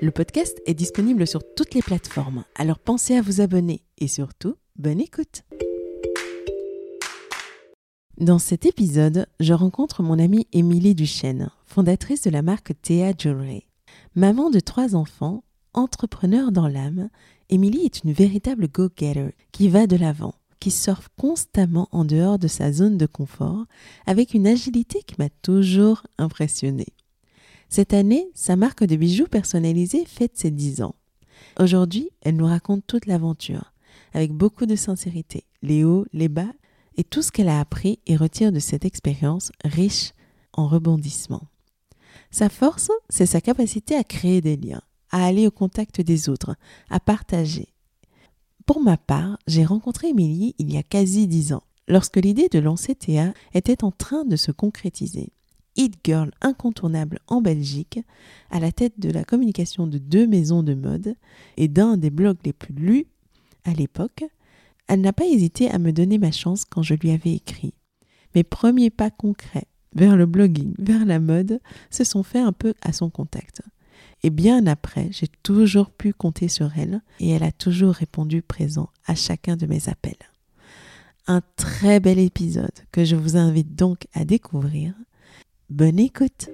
Le podcast est disponible sur toutes les plateformes, alors pensez à vous abonner et surtout, bonne écoute. Dans cet épisode, je rencontre mon amie Émilie Duchesne, fondatrice de la marque Théa Jewelry. Maman de trois enfants, entrepreneur dans l'âme, Émilie est une véritable go-getter qui va de l'avant, qui surfe constamment en dehors de sa zone de confort avec une agilité qui m'a toujours impressionnée. Cette année, sa marque de bijoux personnalisés fête ses 10 ans. Aujourd'hui, elle nous raconte toute l'aventure, avec beaucoup de sincérité, les hauts, les bas, et tout ce qu'elle a appris et retire de cette expérience riche en rebondissements. Sa force, c'est sa capacité à créer des liens, à aller au contact des autres, à partager. Pour ma part, j'ai rencontré Émilie il y a quasi dix ans, lorsque l'idée de lancer Théa était en train de se concrétiser hit girl incontournable en Belgique, à la tête de la communication de deux maisons de mode et d'un des blogs les plus lus à l'époque, elle n'a pas hésité à me donner ma chance quand je lui avais écrit. Mes premiers pas concrets vers le blogging, vers la mode, se sont faits un peu à son contact. Et bien après, j'ai toujours pu compter sur elle et elle a toujours répondu présent à chacun de mes appels. Un très bel épisode que je vous invite donc à découvrir Bonne écoute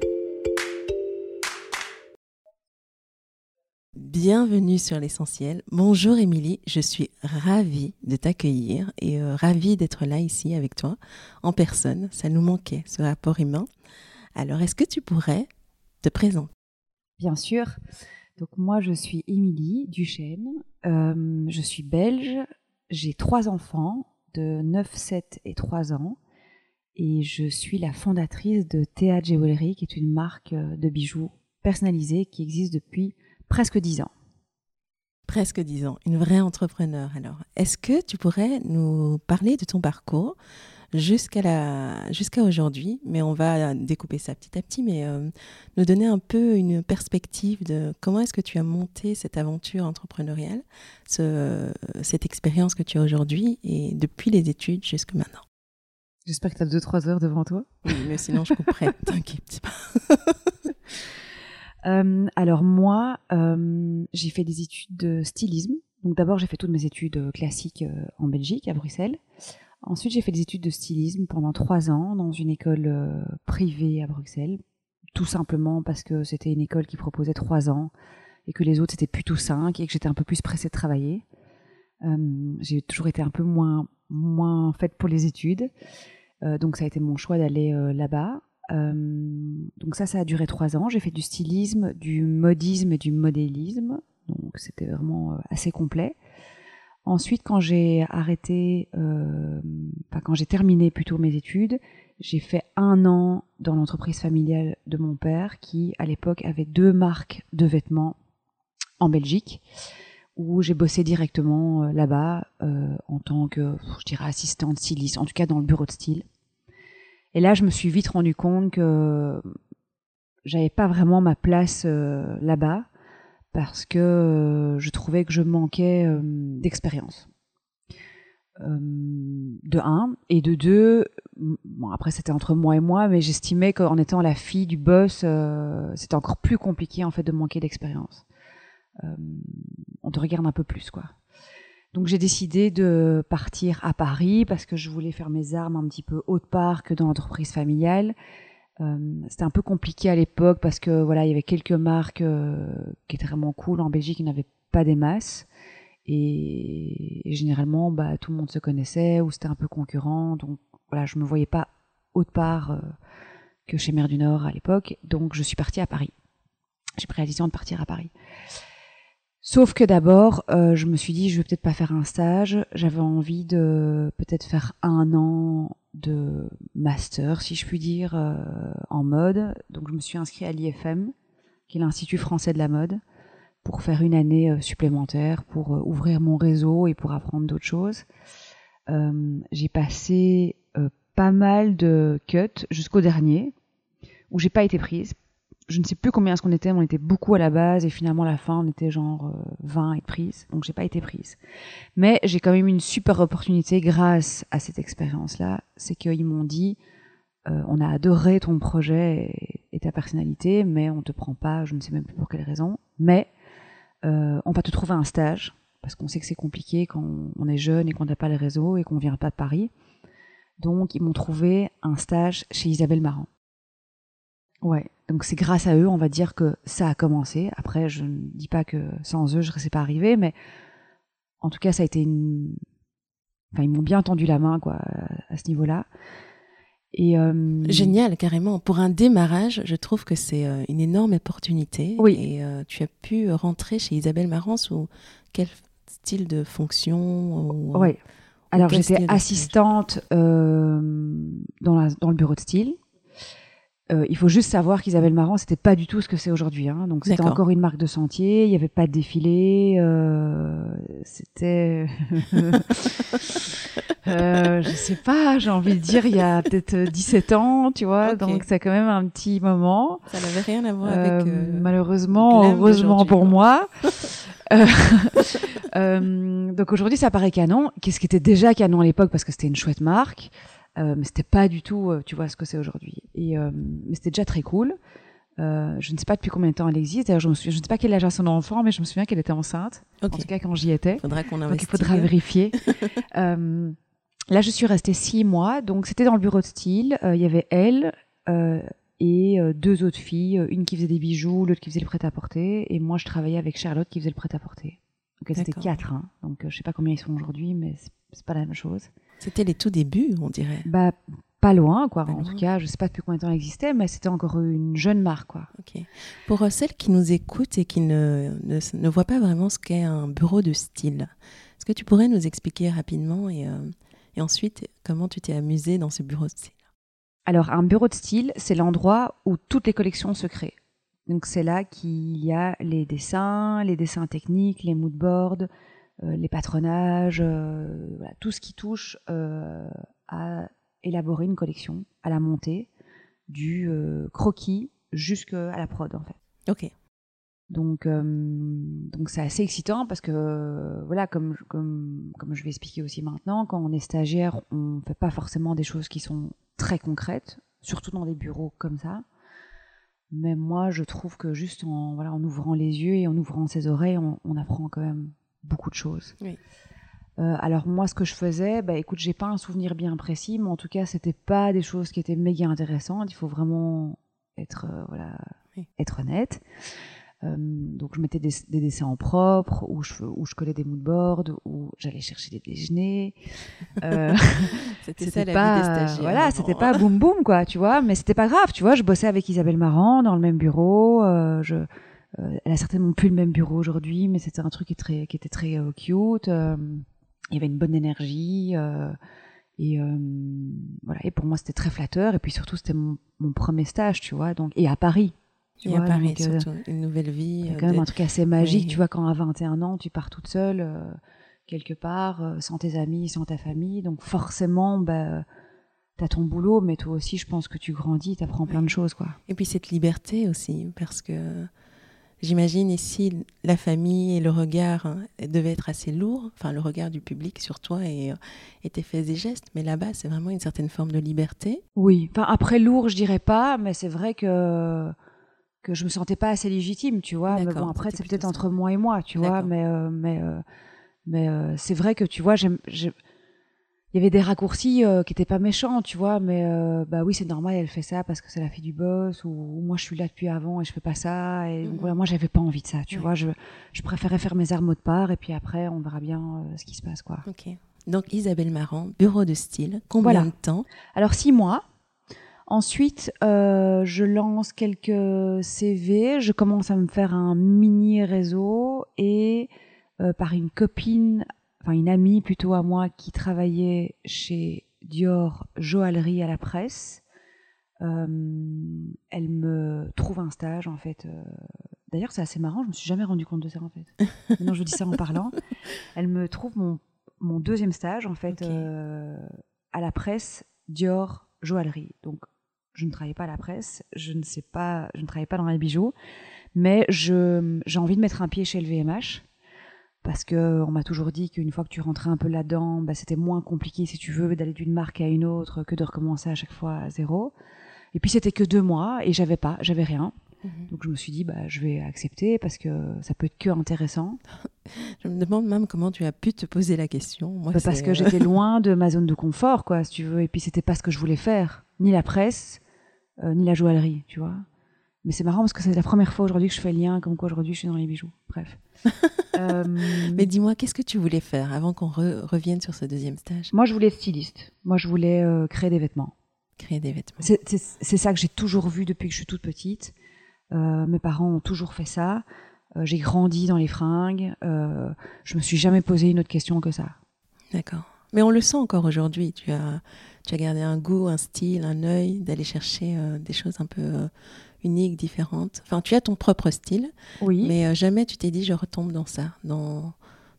Bienvenue sur l'essentiel. Bonjour Émilie, je suis ravie de t'accueillir et euh, ravie d'être là ici avec toi en personne. Ça nous manquait, ce rapport humain. Alors, est-ce que tu pourrais te présenter? Bien sûr. Donc moi, je suis Émilie Duchesne. Euh, je suis belge. J'ai trois enfants de 9, 7 et 3 ans et je suis la fondatrice de Théa Jewelry, qui est une marque euh, de bijoux personnalisés qui existe depuis presque dix ans. Presque dix ans, une vraie entrepreneur. Alors, est-ce que tu pourrais nous parler de ton parcours jusqu'à aujourd'hui? Mais on va découper ça petit à petit, mais euh, nous donner un peu une perspective de comment est-ce que tu as monté cette aventure entrepreneuriale, cette expérience que tu as aujourd'hui et depuis les études jusque maintenant. J'espère que tu as 2-3 heures devant toi. Oui, mais sinon je couperai, t'inquiète euh, alors moi, euh, j'ai fait des études de stylisme. Donc d'abord, j'ai fait toutes mes études euh, classiques en Belgique, à Bruxelles. Ensuite, j'ai fait des études de stylisme pendant trois ans dans une école privée à Bruxelles, tout simplement parce que c'était une école qui proposait trois ans et que les autres c'était plutôt cinq et que j'étais un peu plus pressée de travailler. j'ai toujours été un peu moins moins faite pour les études. Euh, donc ça a été mon choix d'aller euh, là-bas. Euh, donc ça, ça a duré trois ans. J'ai fait du stylisme, du modisme et du modélisme. Donc c'était vraiment assez complet. Ensuite, quand j'ai arrêté, enfin quand j'ai terminé plutôt mes études, j'ai fait un an dans l'entreprise familiale de mon père qui, à l'époque, avait deux marques de vêtements en Belgique où j'ai bossé directement là-bas en tant que, je dirais, assistante styliste, en tout cas dans le bureau de style. Et là, je me suis vite rendu compte que j'avais pas vraiment ma place euh, là-bas parce que euh, je trouvais que je manquais euh, d'expérience. de un et de deux, bon après c'était entre moi et moi, mais j'estimais qu'en étant la fille du boss, c'était encore plus compliqué en fait de manquer d'expérience. On te regarde un peu plus quoi. Donc j'ai décidé de partir à Paris parce que je voulais faire mes armes un petit peu autre part que dans l'entreprise familiale. Euh, c'était un peu compliqué à l'époque parce que voilà, il y avait quelques marques euh, qui étaient vraiment cool en Belgique, n'y avait pas des masses. Et, généralement, bah, tout le monde se connaissait ou c'était un peu concurrent. Donc voilà, je me voyais pas autre part euh, que chez Mère du Nord à l'époque. Donc je suis partie à Paris. J'ai pris la décision de partir à Paris. Sauf que d'abord, euh, je me suis dit, je vais peut-être pas faire un stage. J'avais envie de peut-être faire un an de master, si je puis dire, euh, en mode. Donc je me suis inscrite à l'IFM, qui est l'Institut français de la mode, pour faire une année euh, supplémentaire, pour ouvrir mon réseau et pour apprendre d'autres choses. j'ai passé pas mal de cuts jusqu'au dernier, où j'ai pas été prise je ne sais plus combien est-ce qu'on était, mais on était beaucoup à la base et finalement à la fin on était genre 20 à être prise, donc j'ai pas été prise. Mais j'ai quand même une super opportunité grâce à cette expérience-là, c'est qu'ils m'ont dit euh, on a adoré ton projet et, ta personnalité, mais on te prend pas, je ne sais même plus pour quelle raison, mais euh, on va te trouver un stage parce qu'on sait que c'est compliqué quand on est jeune et qu'on n'a pas le réseau et qu'on vient pas de Paris. Donc ils m'ont trouvé un stage chez Isabelle Marant. Ouais, donc c'est grâce à eux, on va dire que ça a commencé. Après, je ne dis pas que sans eux, je ne serais pas arrivé, mais en tout cas, ça a été une. Enfin, ils m'ont bien tendu la main, quoi, à ce niveau-là. Et euh... Génial, carrément. Pour un démarrage, je trouve que c'est euh, une énorme opportunité. Oui. Et euh, tu as pu rentrer chez Isabelle Marance ou quel style de fonction ou, Oui. Alors, j'étais assistante euh, dans, la, dans le bureau de style. Euh, il faut juste savoir qu'Isabelle Marant, c'était pas du tout ce que c'est aujourd'hui. Hein. Donc c'était encore une marque de sentier. Il n'y avait pas de défilé. Euh, c'était, euh, je sais pas. J'ai envie de dire, il y a peut-être 17 ans, tu vois. Donc c'est quand même un petit moment. Ça n'avait rien à voir avec. Euh, malheureusement, heureusement pour moi. donc aujourd'hui, ça paraît canon. Qu'est-ce qui était déjà canon à l'époque? Parce que c'était une chouette marque. Euh, mais c'était pas du tout, euh, tu vois, ce que c'est aujourd'hui. Et euh, mais c'était déjà très cool. Euh, je ne sais pas depuis combien de temps elle existe. D'ailleurs, je me souviens, je ne sais pas quel âge a son enfant, mais je me souviens qu'elle était enceinte. En tout cas, quand j'y étais. Faudra qu'on Donc, il faudra vérifier. euh, là, je suis restée six mois. Donc, c'était dans le bureau de style. Il y avait elle et deux autres filles, une qui faisait des bijoux, l'autre qui faisait le prêt-à-porter, et moi, je travaillais avec Charlotte qui faisait le prêt-à-porter. Donc, c'était quatre. Hein. Donc, je sais pas combien ils sont aujourd'hui, mais c'est pas la même chose. C'était les tout débuts, on dirait. Bah, pas loin, quoi. en tout cas, je sais pas depuis combien de temps elle existait, mais c'était encore une jeune marque, quoi. Pour euh, celles qui nous écoutent et qui ne, ne, ne voient pas vraiment ce qu'est un bureau de style, est-ce que tu pourrais nous expliquer rapidement et, euh, et ensuite comment tu t'es amusée dans ce bureau de style? Alors, un bureau de style, c'est l'endroit où toutes les collections se créent. Donc, c'est là qu'il y a les dessins, les dessins techniques, les moodboards, euh, les patronages, euh, voilà, tout ce qui touche euh, à élaborer une collection, à la montée, du croquis jusqu'à la prod en fait. Ok. Donc, donc c'est assez excitant parce que voilà, comme, comme, comme je vais expliquer aussi maintenant, quand on est stagiaire, on fait pas forcément des choses qui sont très concrètes, surtout dans des bureaux comme ça. Mais moi, je trouve que juste en, voilà, en ouvrant les yeux et en ouvrant ses oreilles, on, on apprend quand même beaucoup de choses. Euh, alors moi, ce que je faisais, bah écoute, j'ai pas un souvenir bien précis, mais en tout cas, c'était pas des choses qui étaient méga intéressantes. Il faut vraiment être euh, voilà, être honnête. Euh, donc je mettais des, dessins en propre, ou je, où je collais des moodboards, ou j'allais chercher des déjeuners. c'était ça la pas, vie des stagiaires. Voilà, c'était pas boum boum quoi, tu vois. Mais c'était pas grave, tu vois. Je bossais avec Isabelle Marant dans le même bureau. je euh, elle a certainement plus le même bureau aujourd'hui, mais c'était un truc qui, très, qui était très euh, cute. Euh, il y avait une bonne énergie. et voilà. Et pour moi, c'était très flatteur. Et puis surtout, c'était mon, mon, premier stage, tu vois. Donc, et à Paris. Tu et à Paris, surtout. une nouvelle vie. C'est quand même un truc assez magique, tu vois, quand à 21 ans, tu pars toute seule, quelque part, sans tes amis, sans ta famille. Donc forcément, bah, t'as ton boulot, mais toi aussi, je pense que tu grandis, t'apprends plein de choses, quoi. Et puis cette liberté aussi, parce que J'imagine ici la famille et le regard hein, devaient être assez lourds, enfin le regard du public sur toi et, euh, et tes faits et gestes, mais là-bas c'est vraiment une certaine forme de liberté. Oui, enfin après lourd je dirais pas, mais c'est vrai que que je me sentais pas assez légitime, tu vois. Mais bon après c'est peut-être entre moi et moi, tu vois, mais euh, mais euh, mais c'est vrai que tu vois j'aime il y avait des raccourcis euh, qui étaient pas méchants, tu vois, mais euh, bah oui, c'est normal, elle fait ça parce que c'est la fille du boss, ou, moi je suis là depuis avant et je fais pas ça. Et donc, Mhm. voilà, moi j'avais pas envie de ça, tu Ouais. vois, je, je préférais faire mes armes de part et puis après on verra bien euh, ce qui se passe, quoi. Ok. Donc Isabelle Marant, bureau de style. Combien Voilà. de temps? Alors six mois. Ensuite, euh, je lance quelques CV, je commence à me faire un mini réseau et euh, par une copine, enfin une amie plutôt à moi qui travaillait chez Dior Joaillerie à la presse, euh, elle me trouve un stage en fait. D'ailleurs, c'est assez marrant, je me suis jamais rendu compte de ça en fait. Maintenant, je dis ça en parlant. Elle me trouve mon, mon deuxième stage en fait à la presse Dior Joaillerie. Donc, je ne travaillais pas à la presse, je ne sais pas, je ne travaillais pas dans les bijoux, mais je j'ai envie de mettre un pied chez le VMH parce que on m'a toujours dit qu'une fois que tu rentrais un peu là-dedans, bah, c'était moins compliqué si tu veux d'aller d'une marque à une autre que de recommencer à chaque fois à zéro. Et puis c'était que deux mois et j'avais pas, j'avais rien. Mhm. Donc je me suis dit bah je vais accepter parce que ça peut être que intéressant. Je me demande même comment tu as pu te poser la question. Moi, Bah, parce que euh, j'étais loin de ma zone de confort quoi si tu veux et puis c'était pas ce que je voulais faire, ni la presse, euh, ni la joaillerie, tu vois. Mais c'est marrant parce que c'est la première fois aujourd'hui que je fais le lien comme quoi aujourd'hui je suis dans les bijoux. Bref. Euh, Mais dis-moi, qu'est-ce que tu voulais faire avant qu'on re- revienne sur ce deuxième stage? Moi je voulais être styliste. Moi je voulais euh, créer des vêtements. Créer des vêtements. C'est ça que j'ai toujours vu depuis que je suis toute petite. Euh, mes parents ont toujours fait ça. J'ai grandi dans les fringues. Je me suis jamais posé une autre question que ça. D'accord. Mais on le sent encore aujourd'hui. Tu as, tu as gardé un goût, un style, un œil, d'aller chercher euh, des choses un peu euh, uniques, différentes. Enfin, tu as ton propre style, Oui. mais euh, jamais tu t'es dit je retombe dans ça, dans,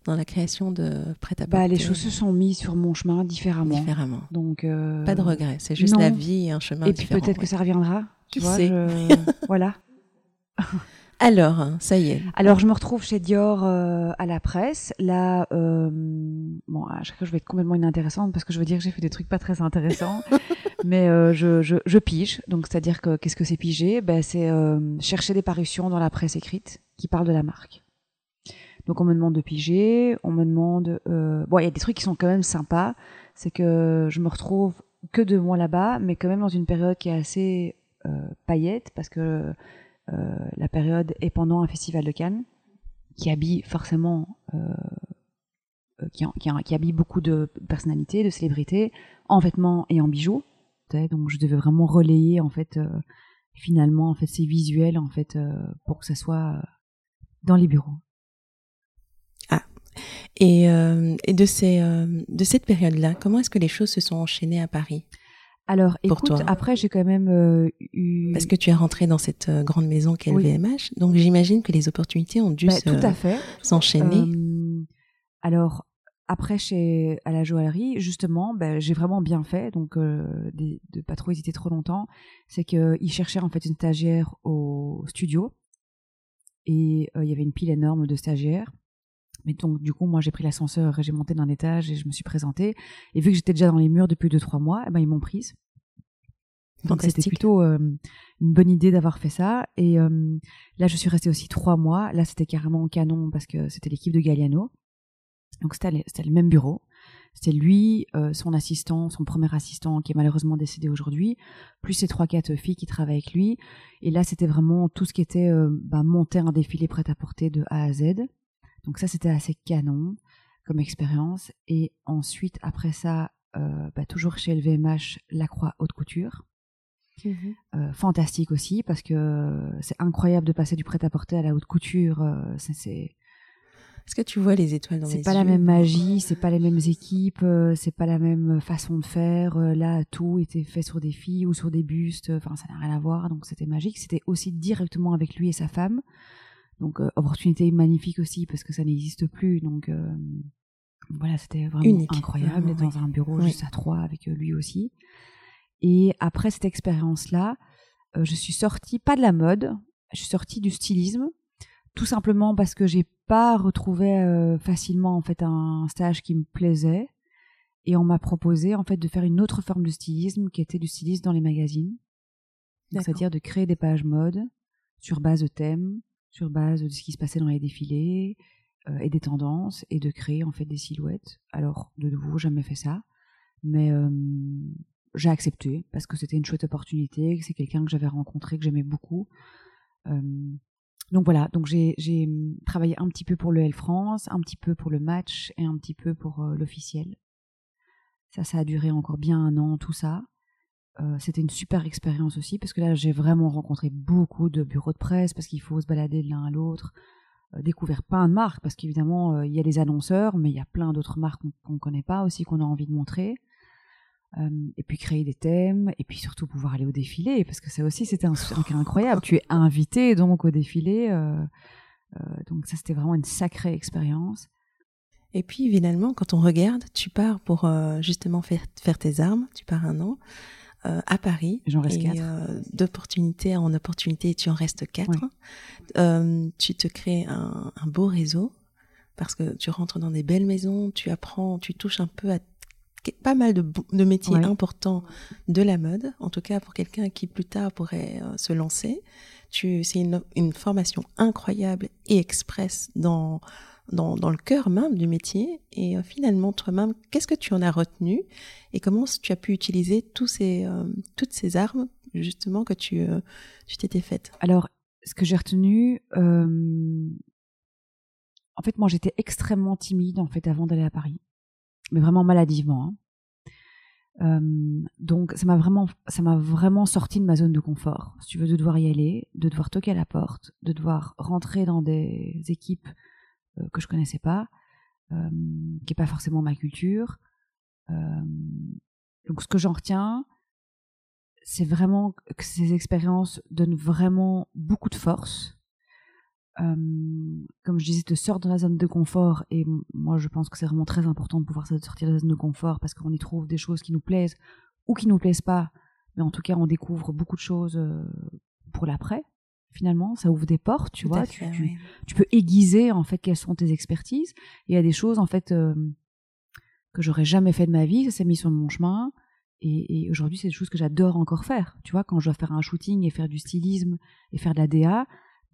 dans la création de prêt-à-porter. bah, les choses se sont mises sur mon chemin différemment. différemment. Donc Pas de regret, c'est juste non. la vie et un chemin Et puis peut-être que ça reviendra. Qui tu vois, sait? je- voilà. Alors, hein, ça y est. Alors je me retrouve chez Dior euh, à la presse. Là, euh, bon, à chaque fois je vais être complètement inintéressante parce que je veux dire que j'ai fait des trucs pas très intéressants, mais euh, je, je, je pige. Donc c'est-à-dire que qu'est-ce que c'est piger? Ben c'est euh, chercher des parutions dans la presse écrite qui parlent de la marque. Donc on me demande de piger, on me demande. Euh, bon, il y a des trucs qui sont quand même sympas. C'est que je me retrouve que deux mois là-bas, mais quand même dans une période qui est assez euh, paillette parce que euh, la période est pendant un festival de Cannes qui habille forcément euh, euh, qui, habille beaucoup de personnalités, de célébrités en vêtements et en bijoux. Donc je devais vraiment relayer en fait euh, finalement en fait ces visuels en fait euh, pour que ça soit euh, dans les bureaux. Et, euh, et de, ces, euh, de cette période-là, comment est-ce que les choses se sont enchaînées à Paris? Alors Pour écoute, toi. après j'ai quand même euh, eu Parce que tu es rentré dans cette euh, grande maison qu'est le Oui. VMH, donc j'imagine que les opportunités ont dû Bah, se- tout à fait. s'enchaîner. Euh, alors, après, chez, à la joaillerie, justement, ben, j'ai vraiment bien fait, donc de pas trop hésiter trop longtemps. C'est qu'ils cherchaient en fait une stagiaire au studio et il y avait une pile énorme de stagiaires. Mais donc, du coup, moi, j'ai pris l'ascenseur et j'ai monté d'un étage et je me suis présentée. Et vu que j'étais déjà dans les murs depuis deux trois mois, eh ben, ils m'ont prise. Donc c'était plutôt euh, une bonne idée d'avoir fait ça. Et euh, là, je suis restée aussi trois mois. Là, c'était carrément canon parce que c'était l'équipe de Galliano. Donc c'était le- même bureau. C'était lui, euh, son assistant, son premier assistant qui est malheureusement décédé aujourd'hui, plus ses trois quatre filles qui travaillent avec lui. Et là, c'était vraiment tout ce qui était bah, monter un défilé prêt à porter de A à Z. Donc ça, c'était assez canon comme expérience. Et ensuite, après ça, euh, bah, toujours chez LVMH, la Croix Haute Couture. Mhm. Euh, fantastique aussi parce que c'est incroyable de passer du prêt-à-porter à la haute couture. euh, c'est- c'est Est-ce que tu vois les étoiles dans c'est mes pas la même magie, c'est pas les mêmes équipes, c'est pas la même façon de faire. là, tout était fait sur des filles ou sur des bustes. Enfin, ça n'a rien à voir. Donc, c'était magique. C'était aussi directement avec lui et sa femme. Donc, euh, opportunité magnifique aussi parce que ça n'existe plus. Donc, euh, voilà, c'était vraiment Unique. incroyable d'être dans un bureau Oui. juste à trois avec euh, lui aussi. Et après cette expérience-là, euh, je suis sortie pas de la mode, je suis sortie du stylisme, tout simplement parce que j'ai pas retrouvé euh, facilement en fait un stage qui me plaisait. Et on m'a proposé en fait de faire une autre forme de stylisme qui était du stylisme dans les magazines, c'est-à-dire de créer des pages mode sur base de thèmes, sur base de ce qui se passait dans les défilés euh, et des tendances, et de créer en fait des silhouettes. Alors de nouveau, jamais fait ça. Mais j'ai accepté parce que c'était une chouette opportunité, que c'est quelqu'un que j'avais rencontré, que j'aimais beaucoup. donc voilà, donc j'ai travaillé un petit peu pour le L France, un petit peu pour le match et un petit peu pour l'officiel. Ça, ça a duré encore bien un an, tout ça. C'était une super expérience aussi parce que là j'ai vraiment rencontré beaucoup de bureaux de presse parce qu'il faut se balader de l'un à l'autre, découvert plein de marques parce qu'évidemment il y a les annonceurs mais il y a plein d'autres marques qu'on ne connaît pas aussi qu'on a envie de montrer. Euh, et puis créer des thèmes, et puis surtout pouvoir aller au défilé, parce que ça aussi c'était un, cas incroyable. tu es invité donc au défilé, euh, euh, donc ça c'était vraiment une sacrée expérience. Et puis finalement, quand on regarde, tu pars pour justement faire, faire tes armes, tu pars un an à Paris. J'en reste quatre. D'opportunité en opportunité, tu en restes quatre. tu te crées un, un beau réseau parce que tu rentres dans des belles maisons, tu apprends, tu touches un peu à pas mal de, métiers importants de la mode, en tout cas pour quelqu'un qui plus tard pourrait euh, se lancer. Tu, c'est une, formation incroyable et express dans, dans, le cœur même du métier. Et euh, finalement, toi-même, qu'est-ce que tu en as retenu et comment tu as pu utiliser euh, toutes ces armes justement que tu, tu t'étais faites? Alors, ce que j'ai retenu, en fait, moi, j'étais extrêmement timide en fait avant d'aller à Paris mais vraiment maladivement. Hein. donc ça m'a vraiment, ça m'a vraiment sorti de ma zone de confort. Si tu veux, de devoir y aller, de devoir toquer à la porte, de devoir rentrer dans des équipes euh, que je connaissais pas, euh, qui est pas forcément ma culture. donc ce que j'en retiens, c'est vraiment que ces expériences donnent vraiment beaucoup de force comme je disais, te sort de la zone de confort. Et moi, je pense que c'est vraiment très important de pouvoir sortir de la zone de confort parce qu'on y trouve des choses qui nous plaisent ou qui nous plaisent pas. Mais en tout cas, on découvre beaucoup de choses pour l'après. Finalement, ça ouvre des portes, tu vois. tu, tu, peux aiguiser en fait quelles sont tes expertises. Il y a des choses en fait que j'aurais jamais fait de ma vie. Ça s'est mis sur mon chemin. Et, et aujourd'hui, c'est des choses que j'adore encore faire. Tu vois, quand je dois faire un shooting et faire du stylisme et faire de la DA,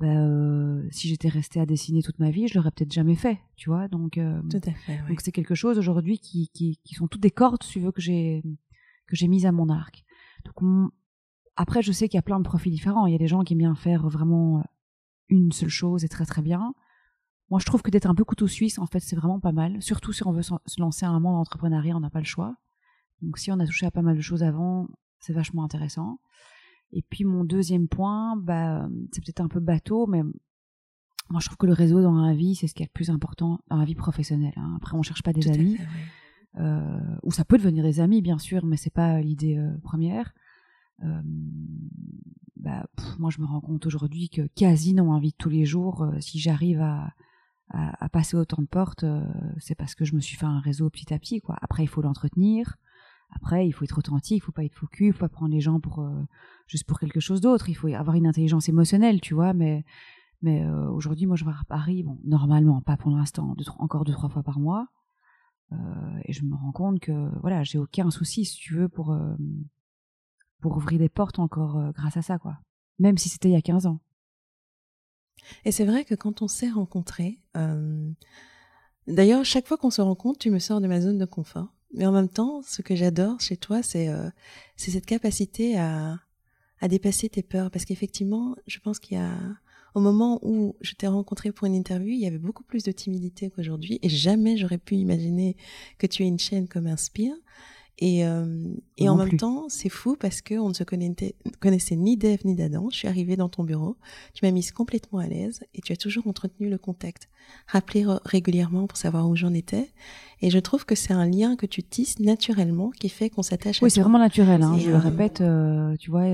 bah, euh, si j'étais restée à dessiner toute ma vie, je l'aurais peut-être jamais fait, tu vois. Donc, euh, Tout à fait, donc c'est quelque chose aujourd'hui qui, qui, qui, sont toutes des cordes, tu veux, que j'ai que j'ai mises à mon arc. Donc après, je sais qu'il y a plein de profils différents. Il y a des gens qui aiment bien faire vraiment euh, une seule chose et très très bien. Moi, je trouve que d'être un peu couteau suisse, en fait, c'est vraiment pas mal. Surtout si on veut se lancer à un monde d'entrepreneuriat, on n'a pas le choix. Donc, si on a touché à pas mal de choses avant, c'est vachement intéressant. Et puis mon deuxième point, bah, c'est peut-être un peu bateau, mais moi je trouve que le réseau dans la vie, c'est ce qui est le plus important dans la vie professionnelle. Hein. Après, on cherche pas des amis, euh, ou ça peut devenir des amis, bien sûr, mais c'est pas l'idée euh, première. Euh, bah, moi, je me rends compte aujourd'hui que quasi vie de tous les jours, euh, si j'arrive à, passer autant de portes, euh, c'est parce que je me suis fait un réseau petit à petit. Quoi. Après, il faut l'entretenir. Après, il faut être authentique, il faut pas être focus, il faut pas prendre les gens pour juste pour quelque chose d'autre. Il faut avoir une intelligence émotionnelle, tu vois. Mais mais aujourd'hui, moi, je vais à Paris, bon, normalement, pas pour l'instant, encore deux trois fois par mois, et je me rends compte que voilà, j'ai aucun souci, si tu veux, pour pour ouvrir des portes encore grâce à ça, quoi. Même si c'était il y a 15 ans. Et c'est vrai que quand on s'est rencontrés, d'ailleurs, chaque fois qu'on se rencontre, tu me sors de ma zone de confort. Mais en même temps, ce que j'adore chez toi, c'est euh, cette capacité à, à dépasser tes peurs. Parce qu'effectivement, je pense qu'il y a, au moment où je t'ai rencontré pour une interview, il y avait beaucoup plus de timidité qu'aujourd'hui. Et jamais j'aurais pu imaginer que tu aies une chaîne comme Inspire. Et, euh, et en même temps, c'est fou parce qu'on ne se connaissait, connaissait ni d'Ève ni d'Adam. Je suis arrivée dans ton bureau, tu m'as mise complètement à l'aise et tu as toujours entretenu le contact. Rappeler régulièrement pour savoir où j'en étais. Et je trouve que c'est un lien que tu tisses naturellement qui fait qu'on s'attache à Oui, c'est vraiment naturel, hein, je le euh, répète, euh, tu vois.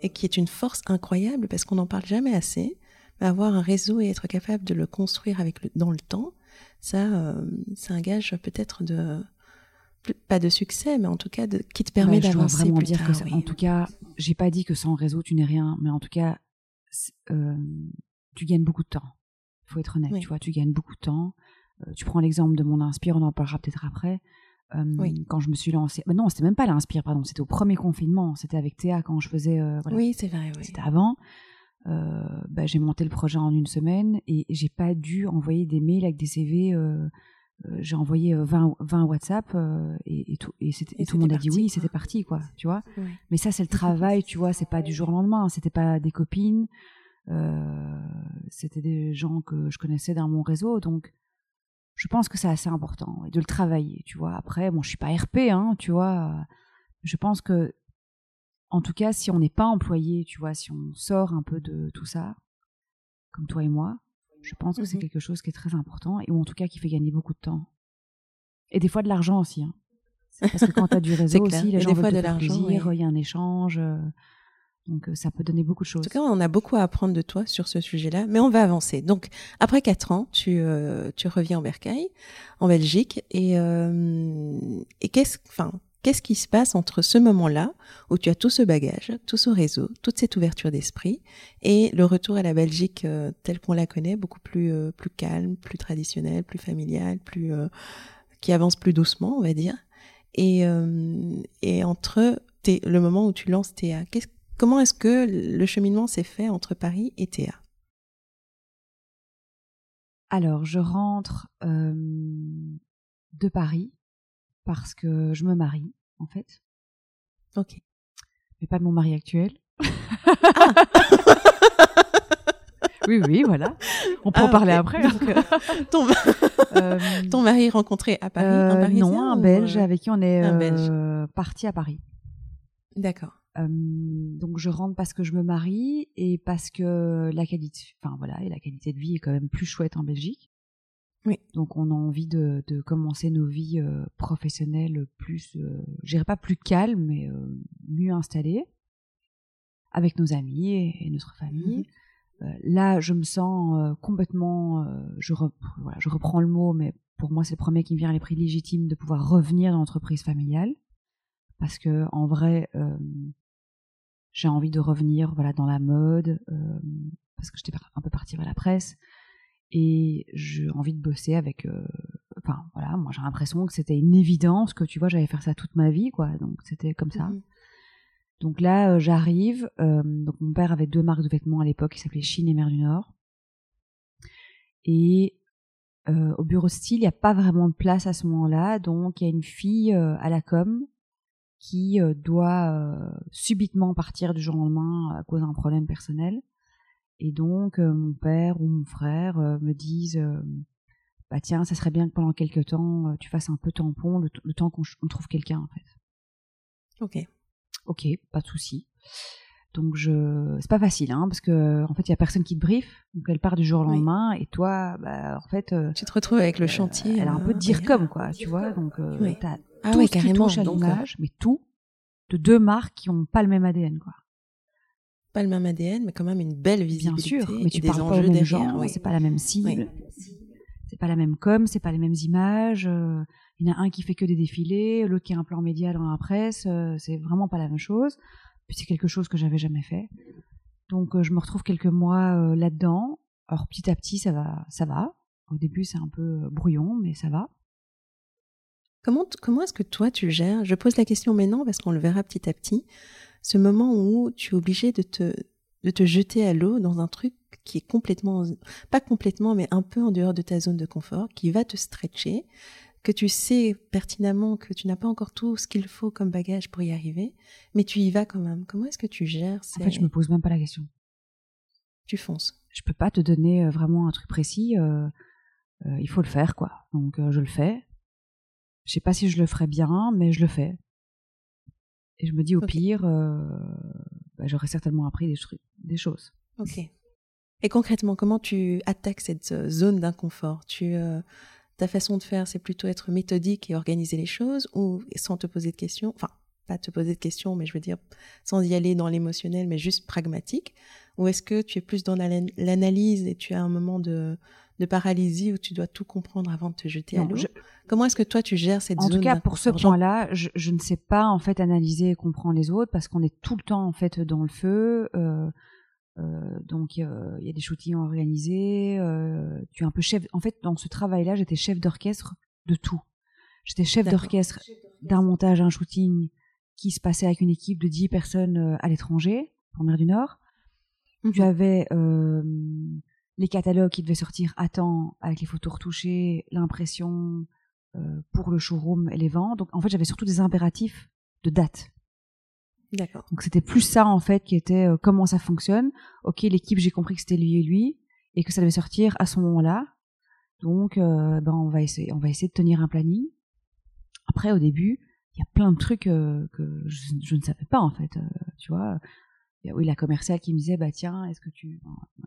Et qui est une force incroyable parce qu'on n'en parle jamais assez. Mais avoir un réseau et être capable de le construire avec le, dans le temps, ça, c'est un gage peut-être de pas de succès, mais en tout cas de, qui te permet d'avancer vraiment dire que en tout cas, j'ai pas dit que sans réseau tu n'es rien, mais en tout cas, euh, tu gagnes beaucoup de temps. Il faut être honnête, tu vois, tu gagnes beaucoup de temps. Euh, tu prends l'exemple de mon Inspire, on en parlera peut-être après. Euh, quand je me suis lancée, bah non, c'était même pas l'Inspire, pardon, c'était au premier confinement, c'était avec Théa quand je faisais. Voilà. Oui, c'est vrai. Oui. C'était avant. Bah, j'ai monté le projet en une semaine et j'ai pas dû envoyer des mails avec des CV j'ai envoyé 20, 20 WhatsApp et, tout, et, et tout le monde a dit oui, c'était parti, quoi, tu vois. Mais ça, c'est le travail, tu vois, c'est pas du jour au lendemain, c'était pas des copines, c'était des gens que je connaissais dans mon réseau, donc je pense que c'est assez important de le travailler, tu vois. Après, bon, je suis pas RP, hein, tu vois. Je pense que, en tout cas, si on n'est pas employé, tu vois, si on sort un peu de tout ça, comme toi et moi, je pense que c'est mmh quelque chose qui est très important et ou en tout cas qui fait gagner beaucoup de temps. Et des fois de l'argent aussi. Hein. Parce que quand tu as du réseau aussi, les gens veulent te faire plaisir, il y a un échange. Euh, donc ça peut donner beaucoup de choses. En tout cas, on a beaucoup à apprendre de toi sur ce sujet-là, mais on va avancer. Donc après quatre ans, tu, euh, tu reviens en Bercail, en Belgique, et, euh, et qu'est-ce, enfin, qu'est-ce qui se passe entre ce moment-là où tu as tout ce bagage, tout ce réseau, toute cette ouverture d'esprit, et le retour à la Belgique euh, telle qu'on la connaît, beaucoup plus plus calme, plus traditionnelle, plus familiale, plus qui avance plus doucement, on va dire. Et, entre le moment où tu lances Théa, Comment est-ce que le cheminement s'est fait entre Paris et Théa Alors, je rentre de Paris parce que je me marie, en fait. Ok. Mais pas de mon mari actuel. oui, oui, voilà. On peut en ah, parler après. Hein. Euh, ton... mari rencontré à Paris un euh, Non, un Belge euh, avec qui on est parti à Paris. D'accord donc je rentre parce que je me marie et parce que la qualité, enfin voilà, et la qualité de vie est quand même plus chouette en Belgique. Oui. Donc on a envie de, de commencer nos vies professionnelles plus, euh, je dirais pas plus calmes, mais mieux installées, avec nos amis et, notre famille. Mmh là, je me sens complètement, je, voilà, je reprends le mot, mais pour moi c'est le premier qui me vient à l'esprit légitime de pouvoir revenir dans l'entreprise familiale parce que en vrai j'ai envie de revenir voilà dans la mode euh, parce que j'étais un peu partie vers la presse et j'ai envie de bosser avec euh, enfin voilà moi j'ai l'impression que c'était une évidence que tu vois j'allais faire ça toute ma vie quoi. Donc c'était comme ça. Mmh donc là euh, j'arrive donc mon père avait deux marques de vêtements à l'époque qui s'appelaient Chine et Mer du Nord. Et au bureau style il n'y a pas vraiment de place à ce moment-là. Donc il y a une fille à la com qui euh, doit euh, subitement partir du jour au lendemain à cause d'un problème personnel. Et donc euh, mon père ou mon frère me disent bah tiens ça serait bien que pendant quelques temps tu fasses un peu tampon le, temps qu'on trouve quelqu'un en fait. Ok. Ok, pas de souci. Donc je, c'est pas facile, hein, parce que en fait il y a personne qui te brief, donc elle part du jour au lendemain et toi, bah en fait, tu te retrouves avec le chantier. Elle a un peu de dire comme quoi, tu vois, donc oui. t'as ah tout carrément, qui touche à l'image, mais tout de deux marques qui ont pas le même ADN, quoi. Pas le même ADN, mais quand même une belle visibilité. Bien sûr, mais tu des parles pas au même genre, c'est pas la même cible, c'est pas la même com, c'est pas les mêmes images. Euh, il y en a un qui fait que des défilés, l'autre qui a un plan média dans la presse, euh, c'est vraiment pas la même chose. Puis c'est quelque chose que j'avais jamais fait. Donc euh, je me retrouve quelques mois là-dedans. Alors petit à petit, ça va, ça va. Au début, c'est un peu brouillon, mais ça va. Comment, comment est-ce que toi tu gères? Je pose la question maintenant parce qu'on le verra petit à petit. Ce moment où tu es obligé de te, de te jeter à l'eau dans un truc qui est complètement, pas complètement, mais un peu en dehors de ta zone de confort, qui va te stretcher, que tu sais pertinemment que tu n'as pas encore tout ce qu'il faut comme bagage pour y arriver, mais tu y vas quand même. Comment est-ce que tu gères En fait, je me pose même pas la question. Tu fonces. Je peux pas te donner euh, vraiment un truc précis. Euh, euh, il faut le faire, quoi. Donc je le fais. Je sais pas si je le ferais bien, mais je le fais. Et je me dis au pire, euh, bah, j'aurais certainement appris des, des choses. Ok. Et concrètement, comment tu attaques cette euh, zone d'inconfort? Tu euh, ta façon de faire, c'est plutôt être méthodique et organiser les choses, ou sans te poser de questions, enfin pas te poser de questions, mais je veux dire sans y aller dans l'émotionnel, mais juste pragmatique, ou est-ce que tu es plus dans l'analyse et tu as un moment de de paralysie où tu dois tout comprendre avant de te jeter à l'eau. Comment est-ce que toi tu gères cette zone En tout cas, pour ce point-là, je, ne sais pas en fait analyser et comprendre les autres parce qu'on est tout le temps en fait dans le feu. Euh, euh, donc il y a des shootings organisés. Euh, tu es un peu chef. En fait, dans ce travail-là, j'étais chef d'orchestre de tout. J'étais chef d'orchestre d'un montage, un shooting qui se passait avec une équipe de 10 personnes à l'étranger, en mer du Nord. Tu mhm. avais les catalogues qui devaient sortir à temps avec les photos retouchées, l'impression euh, pour le showroom et les ventes. Donc en fait, j'avais surtout des impératifs de date. D'accord. Donc c'était plus ça en fait qui était euh, comment ça fonctionne. Ok, l'équipe, j'ai compris que c'était lui et lui et que ça devait sortir à ce moment-là. Donc euh, ben on va essayer, on va essayer de tenir un planning. Après, au début, il y a plein de trucs que je, je, ne savais pas en fait. tu vois, oui, la commerciale qui me disait, bah tiens, est-ce que tu...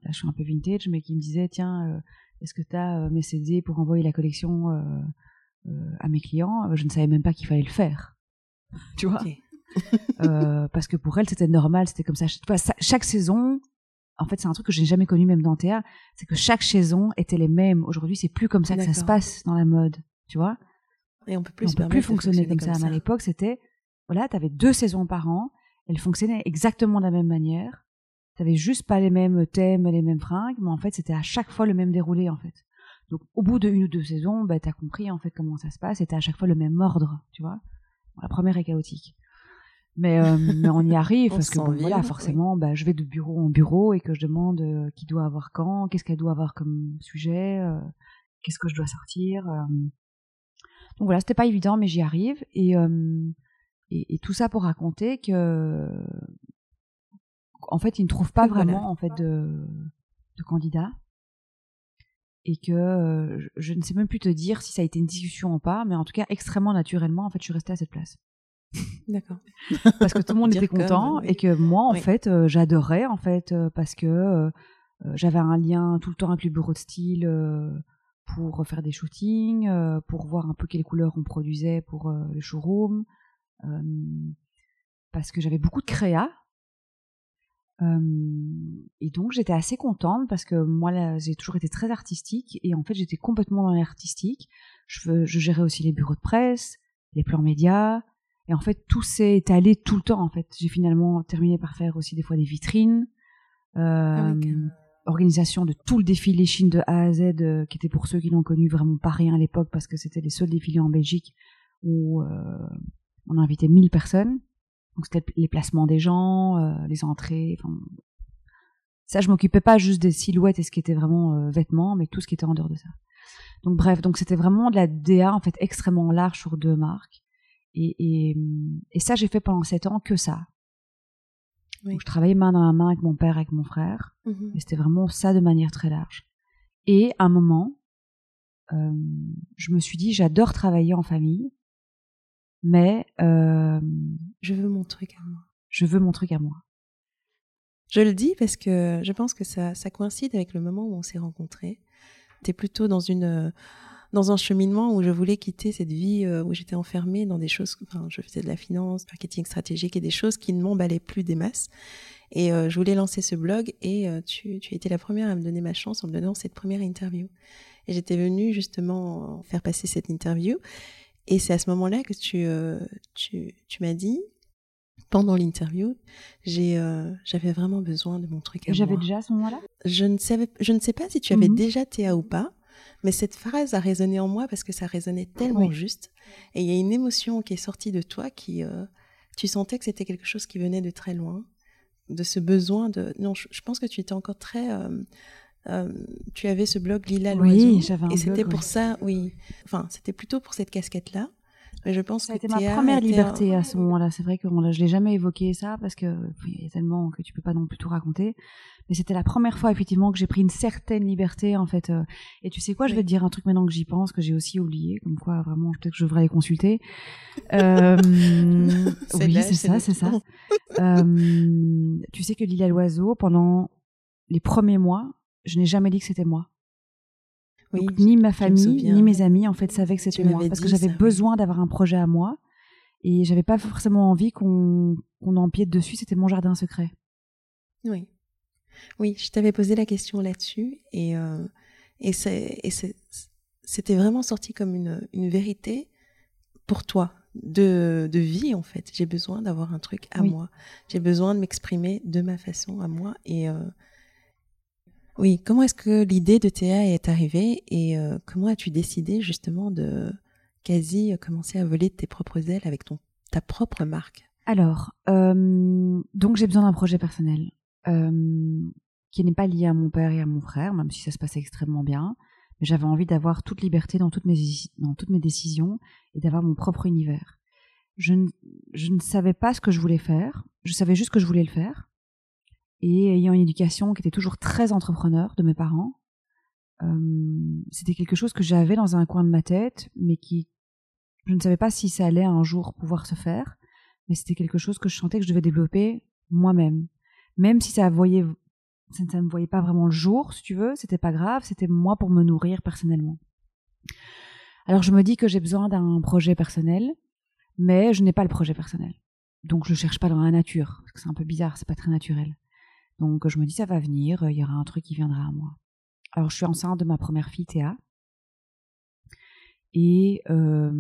Là, je suis un peu vintage, mais qui me disait, tiens, euh, est-ce que tu as euh, mes CD pour envoyer la collection euh, à mes clients? Je ne savais même pas qu'il fallait le faire. tu vois? Parce que pour elle, c'était normal, c'était comme ça. Chaque saison, en fait, c'est un truc que j'ai jamais connu même dans Théa, c'est que chaque saison était les mêmes. Aujourd'hui, c'est plus comme ça que ça se passe dans la mode, tu vois? Et on peut plus, on peut plus fonctionner, comme, ça. À l'époque, c'était, voilà, tu avais deux saisons par an, elle fonctionnait exactement de la même manière. T'avais juste pas les mêmes thèmes, les mêmes fringues, mais en fait, c'était à chaque fois le même déroulé, en fait. Donc, au bout de une ou deux saisons, bah, t'as compris, en fait, comment ça se passe, c'était à chaque fois le même ordre, tu vois. la première est chaotique. Mais, euh, mais on y arrive, parce que, voilà, forcément, bah, je vais de bureau en bureau et que je demande euh, qui doit avoir quand, qu'est-ce qu'elle doit avoir comme sujet, euh, qu'est-ce que je dois sortir. Donc voilà, c'était pas évident, mais j'y arrive. Et, et, tout ça pour raconter que en fait ils ne trouvent pas vraiment en fait de, de candidats. Et que euh, je ne sais même plus te dire si ça a été une discussion ou pas mais en tout cas extrêmement naturellement en fait je suis restée à cette place. D'accord. Parce que tout le monde était content et que moi en fait euh, j'adorais en fait euh, parce que j'avais un lien tout le temps avec le bureau de style pour faire des shootings pour voir un peu quelles couleurs on produisait pour le showroom parce que j'avais beaucoup de créa. et donc j'étais assez contente parce que moi j'ai toujours été très artistique et en fait j'étais complètement dans l'artistique. Je, je gérais aussi les bureaux de presse, les plans médias et en fait tout s'est étalé tout le temps en fait. J'ai finalement terminé par faire aussi des fois des vitrines, ah organisation de tout le défilé Chine de A à Z euh, qui était pour ceux qui l'ont connu vraiment pas rien à l'époque parce que c'était les seuls défilés en Belgique où euh, on a invité 1000 personnes. Donc c'était les placements des gens, euh, les entrées. ça, je m'occupais pas juste des silhouettes et ce qui était vraiment euh, vêtements, mais tout ce qui était en dehors de ça. Donc bref, donc c'était vraiment de la DA en fait extrêmement large sur deux marques. Et, et, ça, j'ai fait pendant sept ans que ça. Donc je travaillais main dans la main avec mon père, avec mon frère. Mm-hmm. Et c'était vraiment ça de manière très large. Et à un moment, euh, je me suis dit, j'adore travailler en famille mais euh, je veux mon truc à moi. Je veux mon truc à moi. Je le dis parce que je pense que ça, ça coïncide avec le moment où on s'est rencontrés. T'es plutôt dans une dans un cheminement où je voulais quitter cette vie euh, où j'étais enfermée dans des choses. Enfin, je faisais de la finance, marketing stratégique et des choses qui ne m'emballaient plus des masses. Et euh, je voulais lancer ce blog et tu, tu étais la première à me donner ma chance en me donnant cette première interview. Et j'étais venue justement faire passer cette interview. Et c'est à ce moment-là que tu, euh, tu, tu m'as dit, pendant l'interview, j'ai, euh, j'avais vraiment besoin de mon truc à J'avais déjà à ce moment-là? Je ne, savais, je ne sais pas si tu avais mhm. déjà Théa ou pas, mais cette phrase a résonné en moi parce que ça résonnait tellement juste. Et il y a une émotion qui est sortie de toi qui, euh, tu sentais que c'était quelque chose qui venait de très loin, de ce besoin de... Non, je, je pense que tu étais encore très euh, tu avais ce blog Lila Loiseau. Oui, j'avais un Et c'était pour ça, oui. Enfin, c'était plutôt pour cette casquette-là. Mais je pense ça a été ma première liberté à ce moment-là. C'est vrai que bon, là, je l'ai jamais évoqué ça parce que il y a tellement que tu peux pas non plus tout raconter. Mais c'était la première fois effectivement que j'ai pris une certaine liberté en fait. Euh. et tu sais quoi, je vais te dire un truc maintenant que j'y pense que j'ai aussi oublié, comme quoi vraiment peut-être que je devrais les consulter. Euh, oui, c'est ça, c'est ça. euh, tu sais que Lila Loiseau pendant les premiers mois, je n'ai jamais dit que c'était moi. ni ma famille, ni mes amis, en fait, savaient que c'était moi. Parce que j'avais besoin d'avoir un projet à moi. Et j'avais pas forcément envie qu'on empiète dessus. C'était mon jardin secret. Oui. Oui, je t'avais posé la question là-dessus. Et, euh, et c'était vraiment sorti comme une, une vérité pour toi. De, de vie en fait. J'ai besoin d'avoir un truc à moi. J'ai besoin de m'exprimer de ma façon à moi et euh, oui, comment est-ce que l'idée de Théa est arrivée et euh, comment as-tu décidé justement de quasi commencer à voler tes propres ailes avec ton, ta propre marque? Alors, euh, donc j'ai besoin d'un projet personnel. Euh, qui n'est pas liée à mon père et à mon frère, même si ça se passait extrêmement bien. Mais j'avais envie d'avoir toute liberté dans toutes mes, dans toutes mes décisions et d'avoir mon propre univers. Je ne, je ne savais pas ce que je voulais faire. Je savais juste que je voulais le faire. Et ayant une éducation qui était toujours très entrepreneur de mes parents, euh, c'était quelque chose que j'avais dans un coin de ma tête, mais qui, je ne savais pas si ça allait un jour pouvoir se faire, mais c'était quelque chose que je sentais que je devais développer moi-même. Même si ça voyait, ça, ne me voyait pas vraiment le jour, si tu veux, c'était pas grave, c'était moi pour me nourrir personnellement. Alors je me dis que j'ai besoin d'un projet personnel, mais je n'ai pas le projet personnel. Donc je cherche pas dans la nature, parce que c'est un peu bizarre, c'est pas très naturel. Donc je me dis ça va venir, il y aura un truc qui viendra à moi. Alors je suis enceinte de ma première fille Théa. Et euh,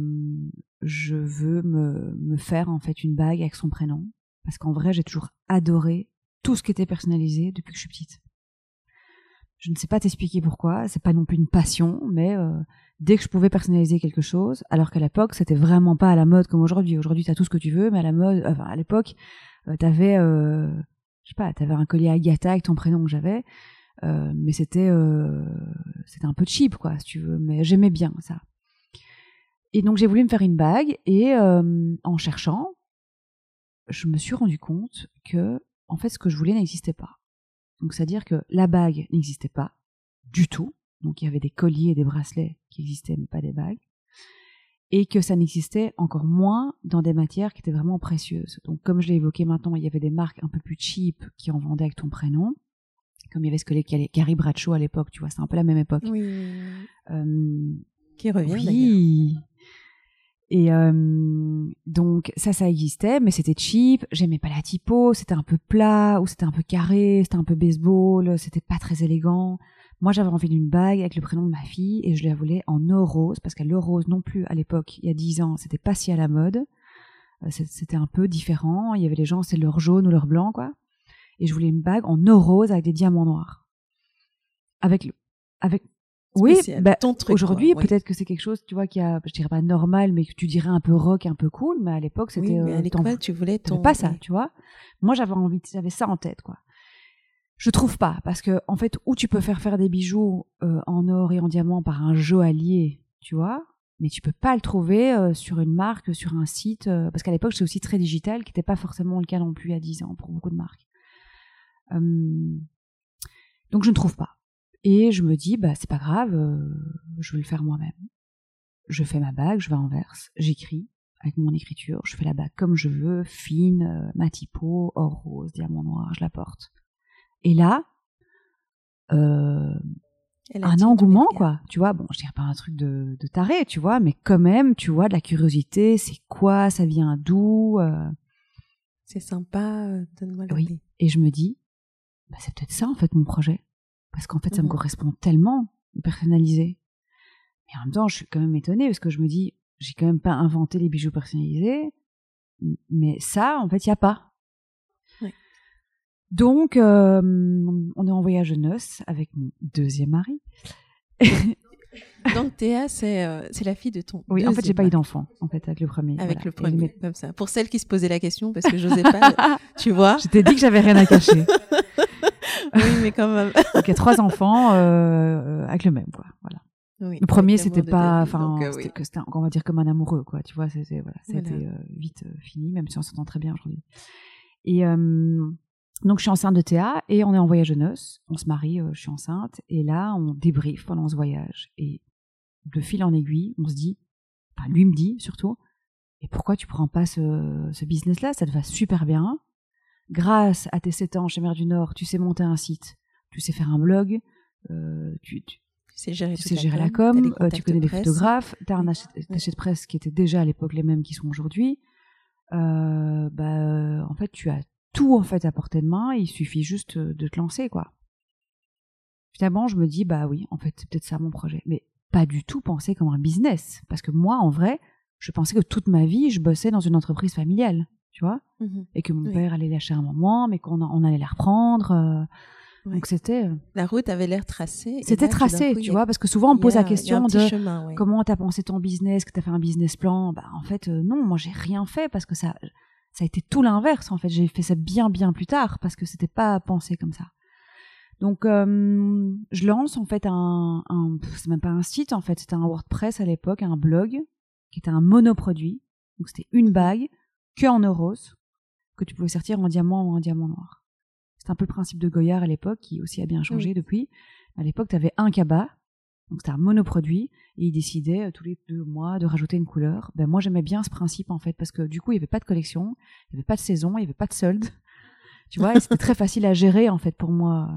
je veux me, faire en fait une bague avec son prénom. Parce qu'en vrai, j'ai toujours adoré tout ce qui était personnalisé depuis que je suis petite. Je ne sais pas t'expliquer pourquoi, c'est pas non plus une passion, mais euh, dès que je pouvais personnaliser quelque chose, alors qu'à l'époque, c'était vraiment pas à la mode comme aujourd'hui. Aujourd'hui, tu as tout ce que tu veux, mais à la mode, enfin, à l'époque, euh, t'avais, euh, je sais pas, t'avais un collier Agatha avec ton prénom que j'avais, euh, mais c'était, euh, c'était un peu cheap, quoi, si tu veux. Mais j'aimais bien ça. Et donc j'ai voulu me faire une bague et euh, en cherchant, je me suis rendu compte que en fait ce que je voulais n'existait pas. Donc c'est-à-dire que la bague n'existait pas du tout. Donc il y avait des colliers et des bracelets qui existaient mais pas des bagues. Et que ça n'existait encore moins dans des matières qui étaient vraiment précieuses. Donc comme je l'ai évoqué maintenant, il y avait des marques un peu plus cheap qui en vendaient avec ton prénom. Comme il y avait ce que les Gary Bradshaw à l'époque, tu vois, c'est un peu la même époque. Oui. Euh, qui revient oui. Et euh, donc ça, ça existait, mais c'était cheap. J'aimais pas la typo. C'était un peu plat ou c'était un peu carré. C'était un peu baseball. C'était pas très élégant. Moi, j'avais envie d'une bague avec le prénom de ma fille et je la voulais en or rose parce que l'or rose non plus à l'époque, il y a dix ans, c'était pas si à la mode. Euh, C'était un peu différent. Il y avait les gens, c'est leur jaune ou leur blanc, quoi. Et je voulais une bague en or rose avec des diamants noirs. Avec le, avec oui, Spécial. bah, Ton truc, aujourd'hui ouais. peut-être que c'est quelque chose, tu vois, qui a, je dirais pas normal, mais que tu dirais un peu rock, un peu cool, mais à l'époque c'était. Oui, mais à euh, tu voulais ton. pas ça, oui. tu vois. Moi j'avais envie, j'avais ça en tête, quoi. Je trouve pas, parce que en fait, où tu peux faire faire des bijoux euh, en or et en diamant par un joaillier, tu vois, mais tu peux pas le trouver euh, sur une marque, sur un site, euh, parce qu'à l'époque c'est aussi très digital, qui n'était pas forcément le cas non plus a 10 ans pour beaucoup de marques. Hum, donc je ne trouve pas. Et je me dis, bah c'est pas grave, je vais le faire moi-même. Je fais ma bague, je vais en verse, j'écris avec mon écriture, je fais la bague comme je veux, fine, ma typo, or rose, diamant noir, je la porte. Et là, euh, un engouement, quoi. Tu vois, bon, je dirais pas un truc de, de taré, tu vois, mais quand même, tu vois, de la curiosité, c'est quoi, ça vient d'où euh, C'est sympa, euh, donne-moi Oui. l'idée. Et je me dis, bah, c'est peut-être ça, en fait, mon projet. Parce qu'en fait, ça me Mhm. correspond tellement, de personnaliser. Mais en même temps, je suis quand même étonnée, parce que je me dis, j'ai quand même pas inventé les bijoux personnalisés, mais ça, en fait, il y a pas. Donc, euh, on est en voyage de noces avec mon deuxième mari. Donc Théa, c'est euh, c'est la fille de ton. Oui, en fait, j'ai pas eu d'enfant, en fait, avec le premier. Avec voilà. le premier, comme ça. Pour celles qui se posaient la question, parce que j'osais pas, tu vois. Je t'ai dit que j'avais rien à cacher. Oui, mais quand même. Donc, il y a trois enfants euh, avec le même, quoi. Voilà. Oui, Le premier, c'était pas, enfin, euh, c'était oui. on va dire comme un amoureux, quoi. Tu vois, c'était voilà, Voilà. euh, vite euh, fini, même si on s'entend très bien aujourd'hui. Et euh, donc, je suis enceinte de Théa et on est en voyage de noces. On se marie, euh, je suis enceinte, et là, on débriefe pendant ce voyage. Et de fil en aiguille, on se dit, enfin, lui me dit surtout, et pourquoi tu prends pas ce, ce business-là? Ça te va super bien. Grâce à tes 7 ans chez Mer du Nord, tu sais monter un site, tu sais faire un blog, euh, tu, tu, Tu sais gérer, tu toute sais gérer la com, euh, tu connais les photographes, tu as un attaché de presse qui était déjà à l'époque les mêmes qui sont aujourd'hui. Euh, bah, en fait, tu as tout en fait à portée de main, il suffit juste euh, de te lancer, quoi. Finalement, je me dis, bah oui, en fait, c'est peut-être ça mon projet. Mais pas du tout penser comme un business. Parce que moi, en vrai, je pensais que toute ma vie, je bossais dans une entreprise familiale, tu vois, Mhm. et que mon Oui. père allait lâcher un moment, mais qu'on on allait la reprendre. euh, Ouais. Donc c'était euh, La route avait l'air tracée. c'était tracé, coup, tu a- vois, parce que souvent on me pose a- la question de chemin, ouais. comment t'as pensé ton business, que t'as fait un business plan. Bah en fait euh, non, moi j'ai rien fait parce que ça ça a été tout l'inverse en fait. J'ai fait ça bien bien plus tard parce que c'était pas pensé comme ça. Donc, euh, je lance en fait un, un c'est même pas un site en fait, c'était un WordPress à l'époque, un blog qui était un monoproduit. Donc, c'était une bague que en euros que tu pouvais sortir en diamant ou en diamant noir. C'est un peu le principe de Goyard à l'époque, qui aussi a bien changé depuis. À l'époque, tu avais un cabas, donc c'était un monoproduit, et il décidait euh, tous les deux mois de rajouter une couleur. Ben moi, j'aimais bien ce principe en fait, parce que du coup, il n'y avait pas de collection, il n'y avait pas de saison, il n'y avait pas de solde. Tu vois, c'était très facile à gérer en fait pour moi.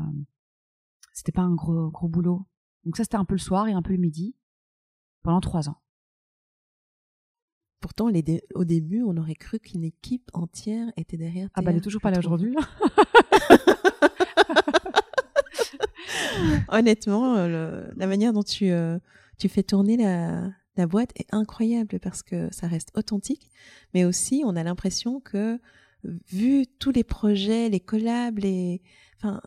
C'était pas un gros gros boulot. Donc ça, c'était un peu le soir et un peu le midi pendant trois ans. Pourtant, les au début, on aurait cru qu'une équipe entière était derrière. Ah bah, elle est toujours pas là aujourd'hui. Honnêtement, euh, la manière dont tu, euh, tu fais tourner la, la boîte est incroyable parce que ça reste authentique, mais aussi on a l'impression que vu tous les projets, les collabs, les, enfin,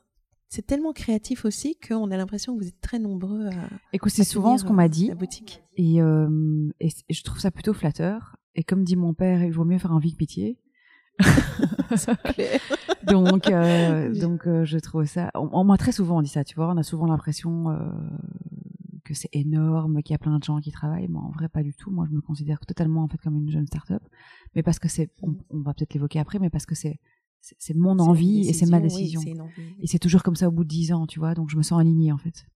c'est tellement créatif aussi qu'on a l'impression que vous êtes très nombreux à. Écoute, c'est souvent ce qu'on m'a dit. La boutique. Et, euh, et, je trouve ça plutôt flatteur. Et comme dit mon père, il vaut mieux faire un vide pitié. clair. donc, euh, donc euh, je trouve ça. On, m'a très souvent dit ça, tu vois. On a souvent l'impression euh, que c'est énorme, qu'il y a plein de gens qui travaillent. Mais en vrai, pas du tout. Moi, je me considère totalement en fait comme une jeune start-up. Mais parce que c'est, on, va peut-être l'évoquer après, mais parce que c'est c'est mon envie et c'est ma décision. et c'est toujours comme ça au bout de dix ans, tu vois. Donc je me sens alignée en fait.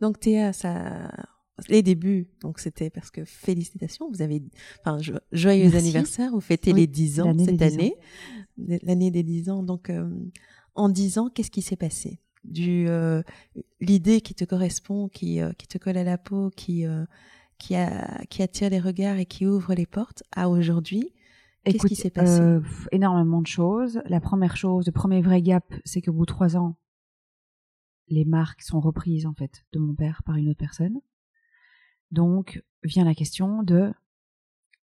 Donc Théa, ça, les débuts, donc c'était parce que félicitations, vous avez, enfin, joyeux anniversaire, vous fêtez les 10 ans cette année, l'année des 10 ans. Donc, euh, en 10 ans, qu'est-ce qui s'est passé? Du euh, l'idée qui te correspond, qui euh, qui te colle à la peau, qui qui a qui attire les regards et qui ouvre les portes à aujourd'hui. Qu'est-ce qui s'est passé? Énormément de choses. La première chose, le premier vrai gap, c'est qu'au bout de trois ans, les marques sont reprises en fait de mon père par une autre personne. Donc vient la question de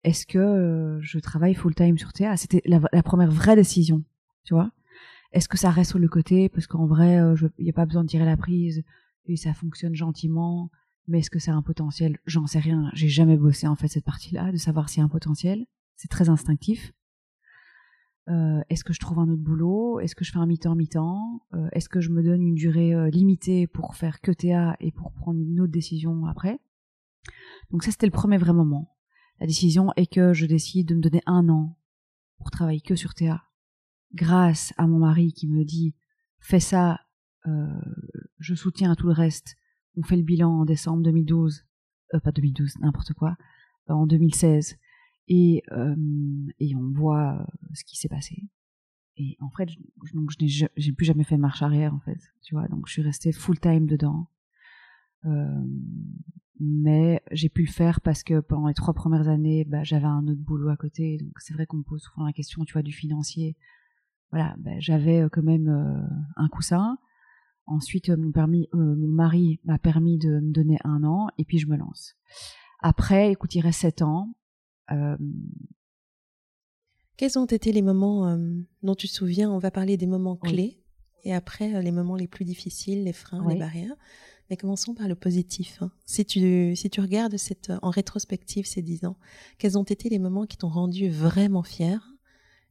est-ce que euh, je travaille full time sur TA C'était la, première vraie décision, tu vois? Est-ce que ça reste sur le côté? Parce qu'en vrai, il euh, n'y a pas besoin de tirer la prise et ça fonctionne gentiment. Mais est-ce que c'est un potentiel? J'en sais rien. J'ai jamais bossé en fait cette partie-là de savoir s'il y a un potentiel. C'est très instinctif. Euh, est-ce que je trouve un autre boulot? Est-ce que je fais un mi-temps mi-temps? Est-ce que je me donne une durée limitée pour faire que TA et pour prendre une autre décision après? Donc ça, c'était le premier vrai moment. La décision est que je décide de me donner un an pour travailler que sur TA. Grâce à mon mari qui me dit, fais ça, euh, je soutiens tout le reste. On fait le bilan en décembre 2012, euh, pas 2012, n'importe quoi, euh, en 2016. Et, euh, et on voit ce qui s'est passé. Et en fait, je, donc je n'ai plus jamais fait marche arrière en fait, tu vois. Donc je suis restée full time dedans. Euh, mais j'ai pu le faire parce que pendant les trois premières années, bah, j'avais un autre boulot à côté. Donc c'est vrai qu'on me pose souvent la question, tu vois, du financier. Voilà, bah, j'avais euh, quand même euh, un coussin. Ensuite, mon permis, mon mari m'a permis de me donner un an, et puis je me lance. Après, écoute, il reste sept ans. Quels ont été les moments dont tu te souviens? On va parler des moments clés, et après les moments les plus difficiles, les freins, les barrières. Mais commençons par le positif. Hein. Si, tu, si tu regardes en rétrospective ces dix ans, quels ont été les moments qui t'ont rendu vraiment fier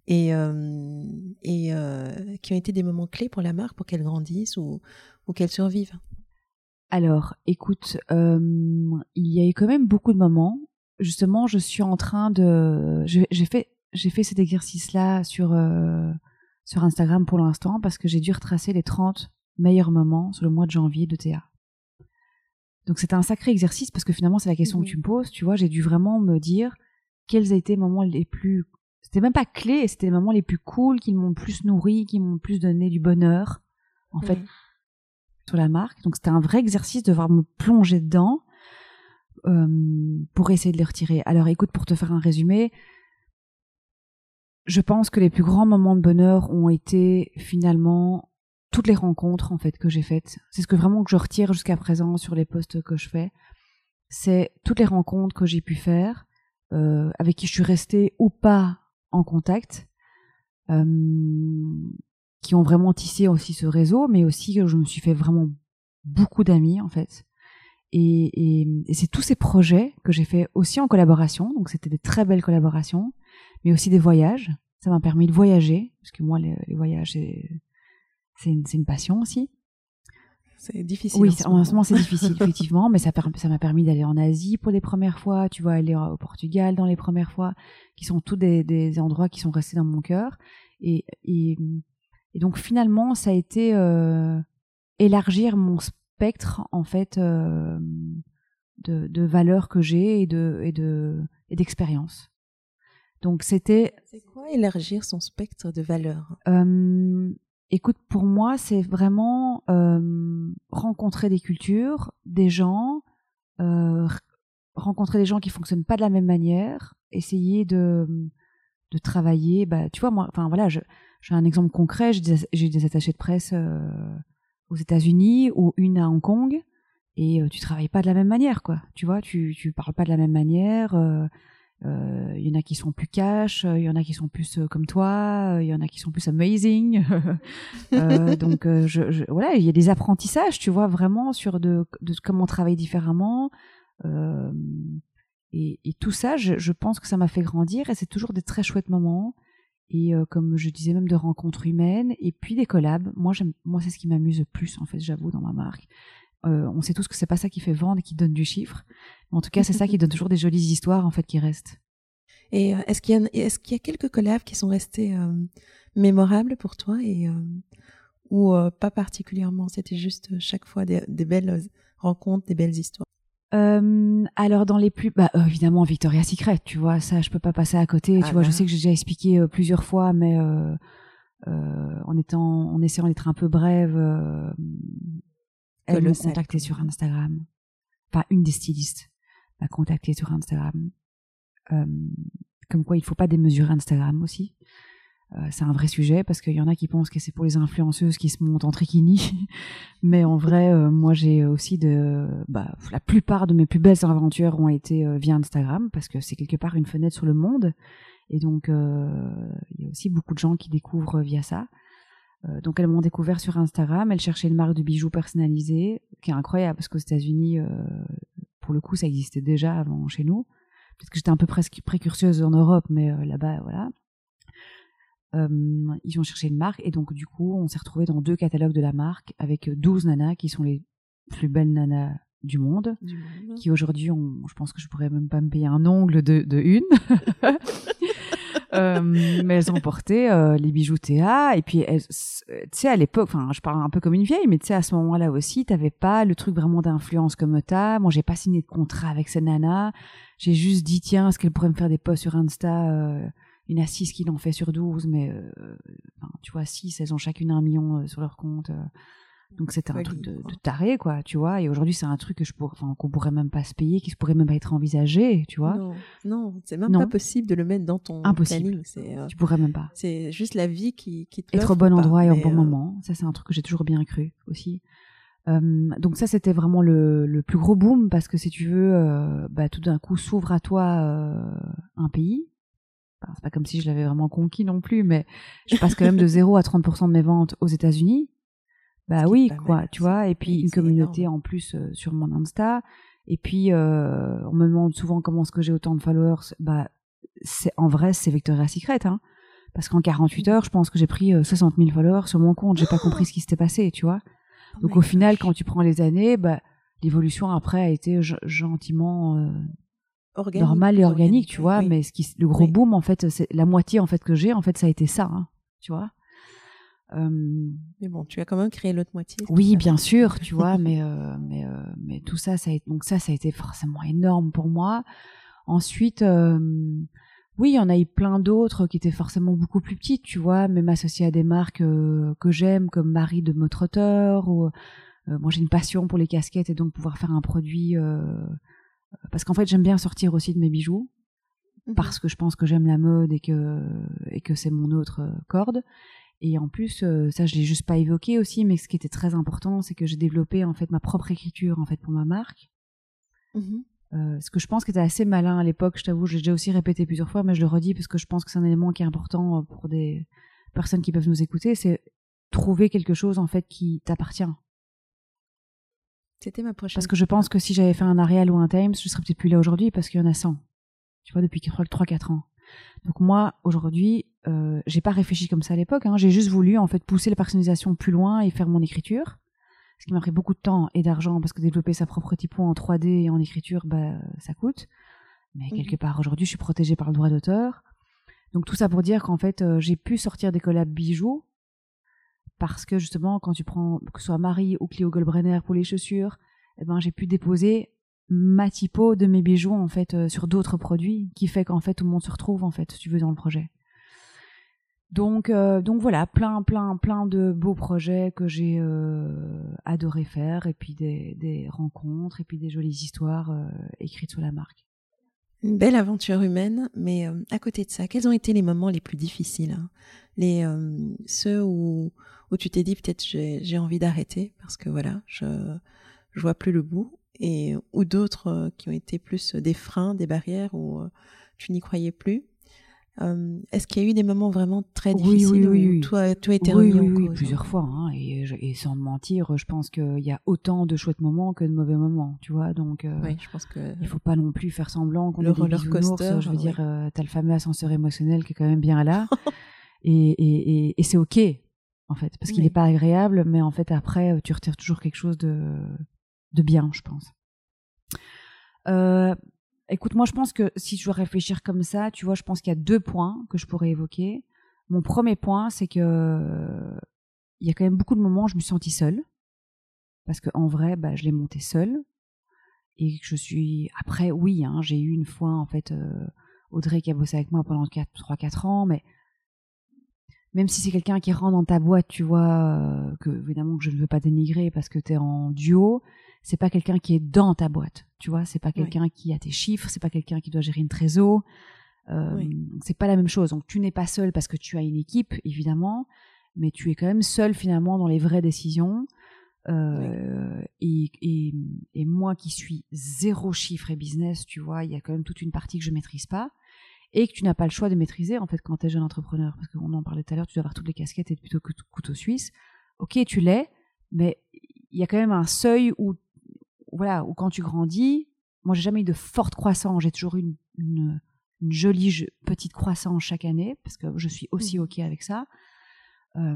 et, euh, euh, qui ont été des moments clés pour la marque, pour qu'elle grandisse ou, qu'elle survive? Alors, écoute, euh, il y a eu quand même beaucoup de moments. Justement, je suis en train de... J'ai fait, fait cet exercice-là sur, sur Instagram pour l'instant parce que j'ai dû retracer les 30 meilleurs moments sur le mois de janvier de Théa. Donc c'était un sacré exercice parce que finalement c'est la question que tu me poses, tu vois, j'ai dû vraiment me dire quels été les moments les plus c'était même pas clés, c'était les moments les plus cool qui m'ont le plus nourri, qui m'ont le plus donné du bonheur en fait sur la marque. Donc c'était un vrai exercice de voir me plonger dedans euh, pour essayer de les retirer. Alors écoute pour te faire un résumé, je pense que les plus grands moments de bonheur ont été finalement toutes les rencontres en fait que j'ai faites. C'est ce que vraiment que je retire jusqu'à présent sur les posts que je fais. C'est toutes les rencontres que j'ai pu faire, euh, avec qui je suis restée ou pas en contact, euh, qui ont vraiment tissé aussi ce réseau, mais aussi que je me suis fait vraiment beaucoup d'amis en fait. Et, et, et c'est tous ces projets que j'ai fait aussi en collaboration, donc c'était des très belles collaborations, mais aussi des voyages. Ça m'a permis de voyager, parce que moi les, les voyages c'est une, une, passion aussi. C'est difficile. Oui, en ce moment, c'est difficile, effectivement, mais ça m'a permis d'aller en Asie pour les premières fois, tu vois, aller au Portugal dans les premières fois, qui sont tous des, des endroits qui sont restés dans mon cœur. Et, et, et, donc, finalement, ça a été euh, élargir mon spectre, en fait, euh, de, de valeurs que j'ai et de et de et d'expérience. Donc c'était. C'est quoi élargir son spectre de valeurs? Euh, Écoute, pour moi, c'est vraiment euh, rencontrer des cultures, des gens, euh, rencontrer des gens qui fonctionnent pas de la même manière, essayer de de travailler. Bah, tu vois, moi, enfin voilà, j'ai un exemple concret. J'ai des, attachés de presse euh, aux États-Unis ou une à Hong Kong et euh, tu travailles pas de la même manière quoi tu vois tu tu parles pas de la même manière il euh, euh, y en a qui sont plus cash il y en a qui sont plus comme toi il y en a qui sont plus amazing. Donc voilà il y a des apprentissages tu vois vraiment sur de, comment travailler différemment. Et, tout ça je, pense que ça m'a fait grandir et c'est toujours des très chouettes moments. Et comme je disais même de rencontres humaines et puis des collabs. Moi moi c'est ce qui m'amuse le plus en fait j'avoue dans ma marque. Euh, on sait tous que c'est pas ça qui fait vendre et qui donne du chiffre. En tout cas, c'est ça qui donne toujours des jolies histoires en fait qui restent. Et euh, est-ce qu'il y a y quelques collabs qui sont restés euh, mémorables pour toi et ou pas particulièrement? C'était juste chaque fois des, belles rencontres, des belles histoires. alors dans les plus, bah, évidemment Victoria's Secret, tu vois, ça je peux pas passer à côté. tu ah vois, je bah. sais que j'ai déjà expliqué plusieurs fois, mais en étant, en essayant d'être un peu brève, elle m'a contacté sur Instagram. Pas une des stylistes m'a contacté sur Instagram. Euh, comme quoi, il faut pas démesurer Instagram aussi. Euh, c'est un vrai sujet parce qu'il y en a qui pensent que c'est pour les influenceuses qui se montent en trikini, mais en vrai, euh, moi j'ai aussi de, bah, la plupart de mes plus belles aventures ont été via Instagram parce que c'est quelque part une fenêtre sur le monde et donc il y a aussi beaucoup de gens qui découvrent via ça. Euh, donc elles m'ont découvert sur Instagram, elles cherchaient une marque de bijoux personnalisée, qui est incroyable parce qu'aux États-Unis, euh, pour le coup, ça existait déjà avant chez nous. Peut-être que j'étais un peu presque précurseuse en Europe, mais euh, là-bas, voilà. ils ont cherché une marque et donc du coup, on s'est retrouvé dans deux catalogues de la marque avec 12 nanas qui sont les plus belles nanas du monde, qui aujourd'hui, je pense que je pourrais même pas me payer un ongle de, de une. Euh, mais elles ont porté euh, les bijoux Théa et puis tu sais à l'époque enfin je parle un peu comme une vieille mais tu sais à ce moment-là aussi t'avais pas le truc vraiment d'influence comme t'as moi j'ai pas signé de contrat avec ces nanas j'ai juste dit tiens est-ce qu'elle pourrait me faire des posts sur Insta euh, une assise qui l'ont fait sur 12 mais tu vois 6 elles ont chacune un million sur leur compte donc c'était un truc de, de, taré, quoi, tu vois. Et aujourd'hui, c'est un truc que je enfin, qu'on pourrait même pas se payer, qui pourrait même pas être envisagé, tu vois. Non, non c'est même pas possible de le mettre dans ton Impossible. planning. Euh, tu pourrais même pas. C'est juste la vie qui, qui te Être au bon endroit et au bon euh, moment. Ça, c'est un truc que j'ai toujours bien cru aussi. Euh, donc ça, c'était vraiment le, le, plus gros boom parce que si tu veux, euh, bah, tout d'un coup s'ouvre à toi un pays. C'est pas comme si je l'avais vraiment conquis non plus, mais je passe quand même de 0 à 30% de mes ventes aux États-Unis bah oui, quoi, tu vois. Et puis une communauté en plus euh, sur mon Insta. Et puis euh, on me demande souvent comment est-ce que j'ai autant de followers. Bah c'est en vrai c'est Victoria's Secret, hein. Parce qu'en 48 heures, je pense que j'ai pris 60 euh, 000 followers sur mon compte. J'ai pas compris ce qui s'était passé, tu vois. Oh Donc au final, quand tu prends les années, bah l'évolution après a été gentiment euh, normale et organique, tu vois. Mais ce qui, le gros boom, en fait, c'est la moitié en fait que j'ai, en fait, ça a été ça, hein, tu vois. Euh, mais bon, tu as quand même créé l'autre moitié. Oui, bien sûr, tu vois, mais euh, mais euh, mais tout ça, ça a, donc ça, ça a été forcément énorme pour moi. Ensuite, oui, il y en a eu plein d'autres qui étaient forcément beaucoup plus petites, tu vois, même associées à des marques que j'aime, comme Marie de Motrotter, ou moi j'ai une passion pour les casquettes et donc pouvoir faire un produit, parce qu'en fait j'aime bien sortir aussi de mes bijoux, mhm. parce que je pense que j'aime la mode et que et que c'est mon autre corde. Et en plus, euh, ça je l'ai juste pas évoqué aussi, mais ce qui était très important, c'est que j'ai développé en fait ma propre écriture en fait pour ma marque. Mm-hmm. Euh, ce que je pense qui était assez malin à l'époque, je t'avoue, j'ai déjà aussi répété plusieurs fois, mais je le redis parce que je pense que c'est un élément qui est important euh, pour des personnes qui peuvent nous écouter, c'est trouver quelque chose en fait qui t'appartient. C'était ma prochaine. Parce que je pense que si j'avais fait un Ariel ou un Times, je serais peut-être plus là aujourd'hui parce qu'il y en a 100. Tu vois, depuis 3-4 ans. Donc moi, aujourd'hui, euh, j'ai pas réfléchi comme ça à l'époque. Hein. J'ai juste voulu en fait pousser la personnalisation plus loin et faire mon écriture, ce qui m'a pris beaucoup de temps et d'argent parce que développer sa propre typo en 3D et en écriture, bah ça coûte. Mais Mhm. quelque part aujourd'hui, je suis protégée par le droit d'auteur. Donc tout ça pour dire qu'en fait, euh, j'ai pu sortir des collabs bijoux parce que justement, quand tu prends que ce soit Marie ou Clio Goldbrenner pour les chaussures, eh ben j'ai pu déposer ma typo de mes bijoux en fait euh, sur d'autres produits, qui fait qu'en fait tout le monde se retrouve en fait, si tu veux, dans le projet. Donc, euh, donc voilà, plein, plein, plein de beaux projets que j'ai euh, adoré faire, et puis des, des rencontres, et puis des jolies histoires euh, écrites sur la marque. Une belle aventure humaine, mais euh, à côté de ça, quels ont été les moments les plus difficiles hein? Les euh, Ceux où, où tu t'es dit peut-être j'ai envie d'arrêter parce que voilà, je, je vois plus le bout, et ou d'autres euh, qui ont été plus des freins, des barrières où tu n'y croyais plus? Euh, Est-ce qu'il y a eu des moments vraiment très difficiles oui, oui, où toi, tu as été remis oui, en cause plusieurs fois, hein, et, et sans mentir, je pense qu'il y a autant de chouettes moments que de mauvais moments, tu vois, donc euh, je pense que il faut pas non plus faire semblant qu'on est des roller coaster, je veux dire, euh, t'as le fameux ascenseur émotionnel qui est quand même bien là, et, et, c'est ok, en fait, parce qu'il n'est pas agréable, mais en fait après, tu retires toujours quelque chose de, de bien, je pense. Euh, écoute, moi je pense que si je dois réfléchir comme ça, tu vois, je pense qu'il y a deux points que je pourrais évoquer. Mon premier point, c'est que il y a quand même beaucoup de moments où je me suis sentie seule, parce que en vrai, bah, je l'ai monté seule, et que je suis. Après, oui, hein, j'ai eu une fois en fait euh, Audrey qui a bossé avec moi pendant 3-4 ans, mais même si c'est quelqu'un qui rentre dans ta boîte, tu vois, euh, que évidemment que je ne veux pas dénigrer parce que tu es en duo, c'est pas quelqu'un qui est dans ta boîte, tu vois, c'est pas quelqu'un qui a tes chiffres, c'est pas quelqu'un qui doit gérer une trésor. Euh, Oui. C'est pas la même chose. Donc tu n'es pas seul parce que tu as une équipe, évidemment, mais tu es quand même seul finalement dans les vraies décisions. Euh, et, et, et moi qui suis zéro chiffre et business, tu vois, il y a quand même toute une partie que je maîtrise pas et que tu n'as pas le choix de maîtriser en fait quand tu es jeune entrepreneur parce qu'on en parlait tout à l'heure tu dois avoir toutes les casquettes et plutôt que couteau suisse ok tu l'es mais il y a quand même un seuil où voilà où quand tu grandis moi j'ai jamais eu de forte croissance j'ai toujours eu une, une, une jolie petite croissance chaque année parce que je suis aussi Mhm. ok avec ça Euh,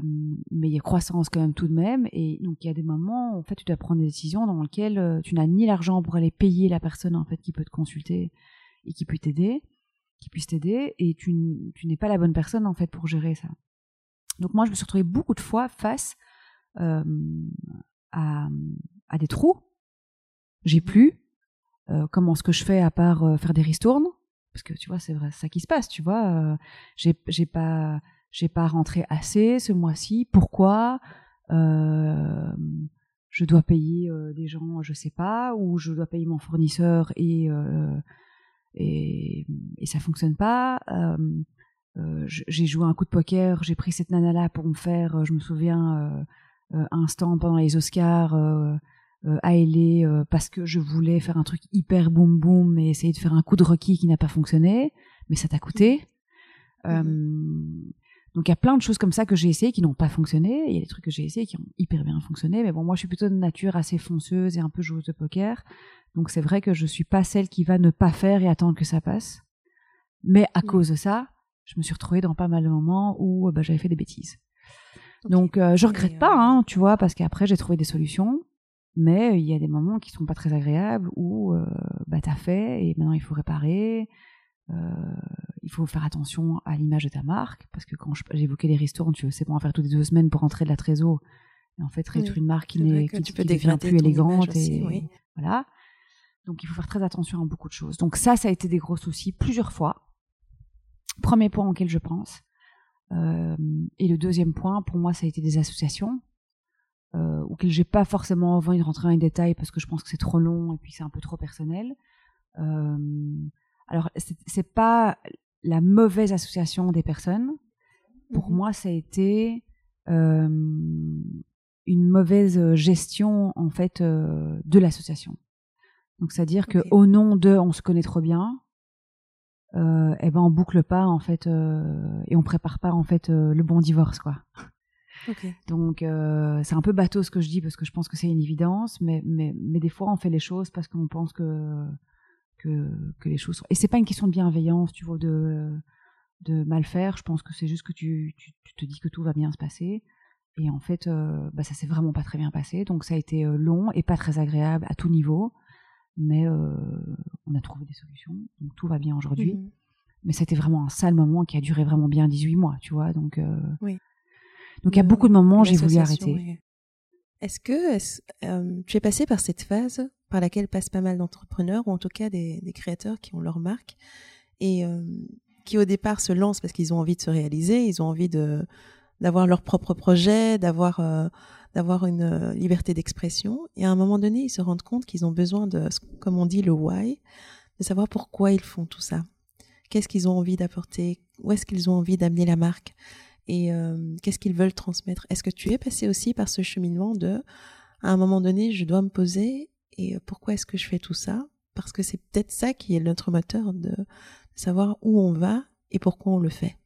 mais il y a croissance quand même tout de même et donc il y a des moments où, en fait tu dois prendre des décisions dans lesquelles euh, tu n'as ni l'argent pour aller payer la personne en fait qui peut te consulter et qui peut t'aider qui puisse t'aider et tu, tu n'es pas la bonne personne en fait pour gérer ça. Donc moi je me suis retrouvée beaucoup de fois face euh, à, à des trous. J'ai plus. Euh, comment ce que je fais à part euh, faire des ristournes? Parce que tu vois c'est vrai ça qui se passe tu vois euh, j'ai j'ai pas j'ai pas rentré assez ce mois-ci pourquoi? Euh, je dois payer des gens je sais pas ou je dois payer mon fournisseur et et, et ça fonctionne pas. J'ai joué un coup de poker, j'ai pris cette nana là pour me faire, je me souviens, euh, un stand pendant les Oscars à LA euh, parce que je voulais faire un truc hyper boum boum et essayer de faire un coup de Rocky qui n'a pas fonctionné, mais ça t'a coûté. Euh, donc il y a plein de choses comme ça que j'ai essayé qui n'ont pas fonctionné. Il y a des trucs que j'ai essayé qui ont hyper bien fonctionné. Mais bon, moi je suis plutôt de nature assez fonceuse et un peu joueuse de poker. Donc c'est vrai que je suis pas celle qui va ne pas faire et attendre que ça passe. Mais à Oui. cause de ça, je me suis retrouvée dans pas mal de moments où euh, bah, j'avais fait des bêtises. Donc euh, je regrette euh, pas, hein, tu vois, parce qu'après j'ai trouvé des solutions. Mais euh, il y a des moments qui sont pas très agréables où euh, bah t'as fait et maintenant il faut réparer. Euh, il faut faire attention à l'image de ta marque parce que quand j'évoquais les ristournes, tu sais pas en faire toutes les deux semaines pour rentrer de la trésor et en fait réduire Oui, une marque qui n'est qui, tu peux qui devient plus élégante aussi, et oui. voilà. Donc il faut faire très attention à beaucoup de choses. Donc ça, ça a été des gros soucis plusieurs fois. Premier point auquel je pense. Euh, et le deuxième point, pour moi, ça a été des associations euh, auxquelles j'ai pas forcément envie de rentrer dans les détails parce que je pense que c'est trop long et puis c'est un peu trop personnel. Euh, alors c'est pas la mauvaise association des personnes. Pour Mhm. moi, ça a été euh, une mauvaise gestion en fait euh, de l'association. Donc c'est-à-dire que Ok. au nom de on se connaît trop bien, euh, eh ben on boucle pas en fait euh, et on prépare pas en fait le bon divorce quoi. Donc euh, c'est un peu bateau ce que je dis parce que je pense que c'est une évidence, mais, mais, mais des fois on fait les choses parce qu'on pense que, que, que les choses sont... Et c'est pas une question de bienveillance, tu vois, de, de mal faire. Je pense que c'est juste que tu, tu, te dis que tout va bien se passer. Et en fait, euh, bah, ça s'est vraiment pas très bien passé. Donc ça a été euh, long et pas très agréable à tout niveau. Mais euh, on a trouvé des solutions. Donc tout va bien aujourd'hui. Mmh. Mais c'était vraiment un sale moment qui a duré vraiment bien 18 mois, tu vois. Donc, oui. Donc il y a beaucoup de moments j'ai voulu arrêter. Est-ce que tu es passé par cette phase par laquelle passent pas mal d'entrepreneurs, ou en tout cas des, des, créateurs qui ont leur marque, et qui au départ se lancent parce qu'ils ont envie de se réaliser, ils ont envie de d'avoir leur propre projet, d'avoir euh, d'avoir une euh, liberté d'expression. Et à un moment donné, ils se rendent compte qu'ils ont besoin de, comme on dit, le why, de savoir pourquoi ils font tout ça. Qu'est-ce qu'ils ont envie d'apporter? Où est-ce qu'ils ont envie d'amener la marque? Et euh, qu'est-ce qu'ils veulent transmettre? Est-ce que tu es passé aussi par ce cheminement de, à un moment donné, je dois me poser et pourquoi est-ce que je fais tout ça? Parce que c'est peut-être ça qui est notre moteur de savoir où on va et pourquoi on le fait.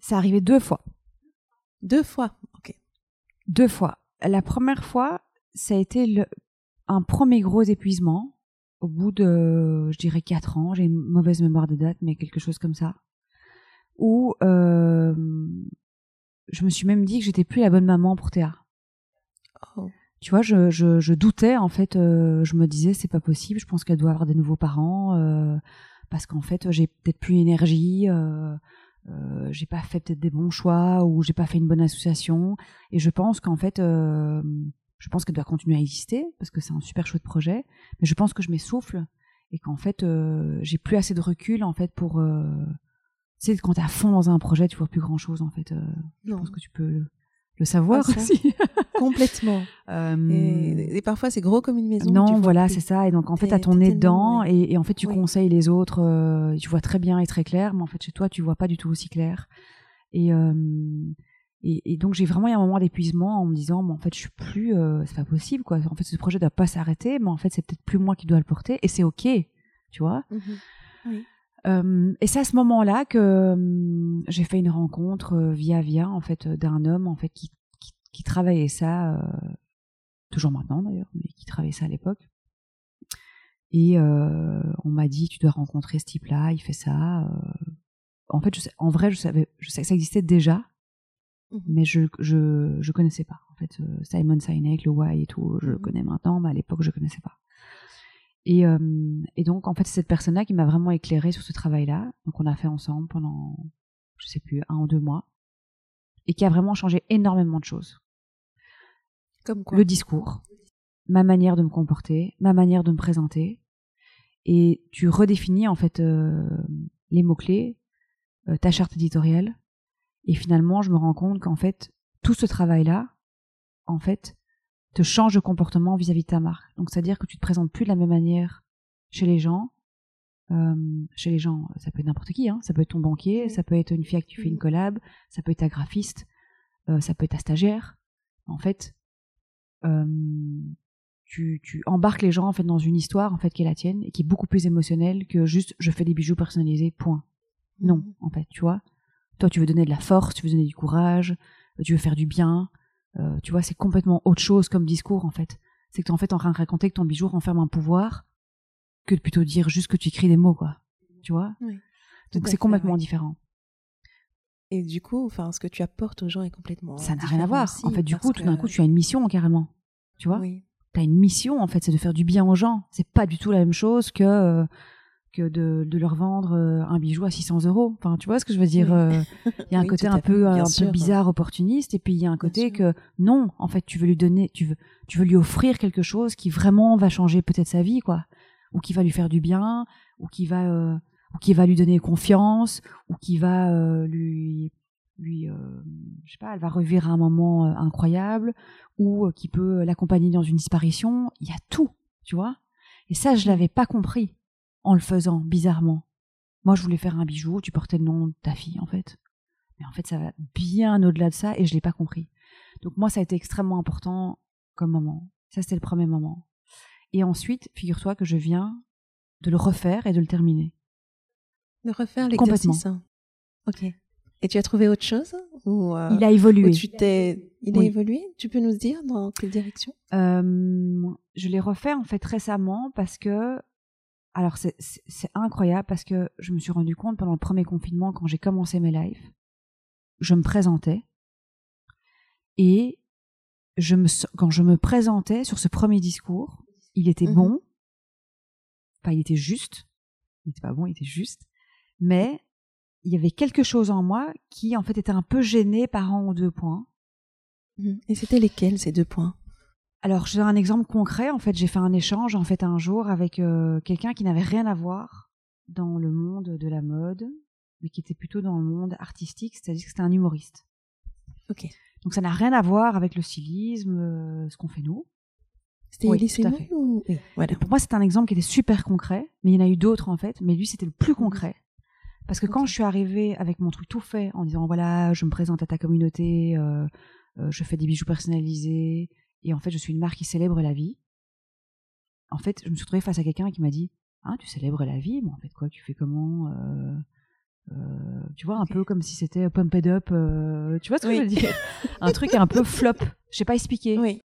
Ça arrivé deux fois. Deux fois, ok. Deux fois. La première fois, ça a été le, un premier gros épuisement au bout de, je dirais, quatre ans. J'ai une mauvaise mémoire de date, mais quelque chose comme ça. Où euh, je me suis même dit que j'étais plus la bonne maman pour Théa. Oh. Tu vois, je, je, je, doutais en fait. Euh, je me disais c'est pas possible. Je pense qu'elle doit avoir des nouveaux parents. Euh, parce qu'en fait j'ai peut-être plus l'énergie, euh, euh, j'ai pas fait peut-être des bons choix ou j'ai pas fait une bonne association et je pense qu'en fait euh, je pense qu'elle doit continuer à exister parce que c'est un super chouette projet mais je pense que je m'essouffle et qu'en fait euh, j'ai plus assez de recul en fait pour euh, sais quand t'es à fond dans un projet tu vois plus grand chose en fait je pense que tu peux le savoir ah, aussi. Complètement. Euh, et, parfois, c'est gros comme une maison. Non, voilà, c'est ça. Et donc, en fait, t'as ton nez dedans, et, en fait, tu conseilles les autres, euh, tu vois très bien et très clair, mais en fait, chez toi, tu vois pas du tout aussi clair. Et, euh, et, donc, j'ai vraiment eu un moment d'épuisement en me disant, mais en fait, je suis plus, c'est pas possible, quoi. En fait, ce projet doit pas s'arrêter, mais en fait, c'est peut-être plus moi qui dois le porter, et c'est ok, tu vois. Mhm. Oui. Euh, et c'est à ce moment-là que euh, j'ai fait une rencontre euh, via via en fait d'un homme en fait qui, qui, qui travaillait ça toujours maintenant d'ailleurs mais qui travaillait ça à l'époque. Et on m'a dit tu dois rencontrer ce type-là il fait ça en fait je sais, en vrai je savais je sais que ça existait déjà mmh mais je je je connaissais pas en fait Simon Sinek le Why et tout je le mmh connais maintenant mais à l'époque je connaissais pas et, euh, et donc, en fait, c'est cette personne-là qui m'a vraiment éclairé sur ce travail-là. Donc, on a fait ensemble pendant, je sais plus, un ou deux mois. Et qui a vraiment changé énormément de choses. Comme quoi Le discours, ma manière de me comporter, ma manière de me présenter. Et tu redéfinis, en fait, euh, les mots-clés, euh, ta charte éditoriale. Et finalement, je me rends compte qu'en fait, tout ce travail-là, en fait, te change de comportement vis-à-vis de ta marque. Donc, c'est-à-dire que tu te présentes plus de la même manière chez les gens. Euh, chez les gens, ça peut être n'importe qui, hein. ça peut être ton banquier, ça peut être une fille avec qui tu fais une collab, ça peut être ta graphiste, euh, ça peut être ta stagiaire. En fait, euh, tu, tu, embarques les gens en fait dans une histoire en fait qui est la tienne et qui est beaucoup plus émotionnelle que juste je fais des bijoux personnalisés, point. Non, mhm. en fait, tu vois. Toi, tu veux donner de la force, tu veux donner du courage, tu veux faire du bien, euh, tu vois, c'est complètement autre chose comme discours en fait. C'est que tu es en fait en train de raconter que ton bijou renferme un pouvoir que de plutôt dire juste que tu écris des mots, quoi. Tu vois? Donc c'est complètement différent. Et du coup, enfin, ce que tu apportes aux gens est complètement. Ça n'a rien à voir. en fait, du coup, tout d'un coup, tu as une mission carrément. Tu vois? Oui. Tu as une mission, en fait, c'est de faire du bien aux gens. C'est pas du tout la même chose que euh, que de, de, leur vendre euh, un bijou à 600 euros. Enfin, tu vois ce que je veux dire euh, Il y a un côté un peu, un peu bizarre, opportuniste, et puis il y a un côté que non, en fait, tu veux lui donner, tu veux, tu veux lui offrir quelque chose qui vraiment va changer peut-être sa vie, quoi, ou qui va lui faire du bien, ou qui va, euh, ou qui va lui donner confiance, ou qui va lui, lui, je sais pas, elle va revivre un moment incroyable, ou qui peut l'accompagner dans une disparition. Il y a tout, tu vois. Et ça, je l'avais pas compris en le faisant, bizarrement. Moi, je voulais faire un bijou, tu portais le nom de ta fille, en fait. Mais en fait, ça va bien au-delà de ça et je l'ai pas compris. Donc moi, ça a été extrêmement important comme moment. Ça, c'était le premier moment. Et ensuite, figure-toi que je viens de le refaire et de le terminer. De refaire l'exercice. Hein. Ok. Et tu as trouvé autre chose ou euh, Il a évolué. Tu t'es... Il a évolué? Tu peux nous dire dans quelle direction? Euh, Je l'ai refait en fait récemment parce que alors c'est incroyable parce que je me suis rendu compte pendant le premier confinement, quand j'ai commencé mes lives, je me présentais et je me, quand je me présentais sur ce premier discours, il était mmh bon, enfin il était juste, il était pas bon, il était juste, mais il y avait quelque chose en moi qui en fait était un peu gêné par un ou deux points. Mmh. Et c'était lesquels ces deux points? Alors, je donne un exemple concret. En fait, j'ai fait un échange en fait un jour avec euh, quelqu'un qui n'avait rien à voir dans le monde de la mode, mais qui était plutôt dans le monde artistique, c'est-à-dire que c'était un humoriste. Ok. Donc, ça n'a rien à voir avec le stylisme, euh, ce qu'on fait nous. C'était oui, tout à fait. voilà. Pour moi, c'est un exemple qui était super concret, mais il y en a eu d'autres en fait. Mais lui, c'était le plus mhm. concret. Parce que quand je suis arrivée avec mon truc tout fait, en disant voilà, je me présente à ta communauté, euh, je fais des bijoux personnalisés, et en fait, je suis une marque qui célèbre la vie. En fait, je me suis retrouvée face à quelqu'un qui m'a dit Ah, tu célèbres la vie Mais en fait, quoi Tu fais comment euh, euh, Tu vois, un peu comme si c'était Pump It Up. Euh, tu vois ce que je veux dire? Un truc un peu flop. Je sais pas expliquer. Oui.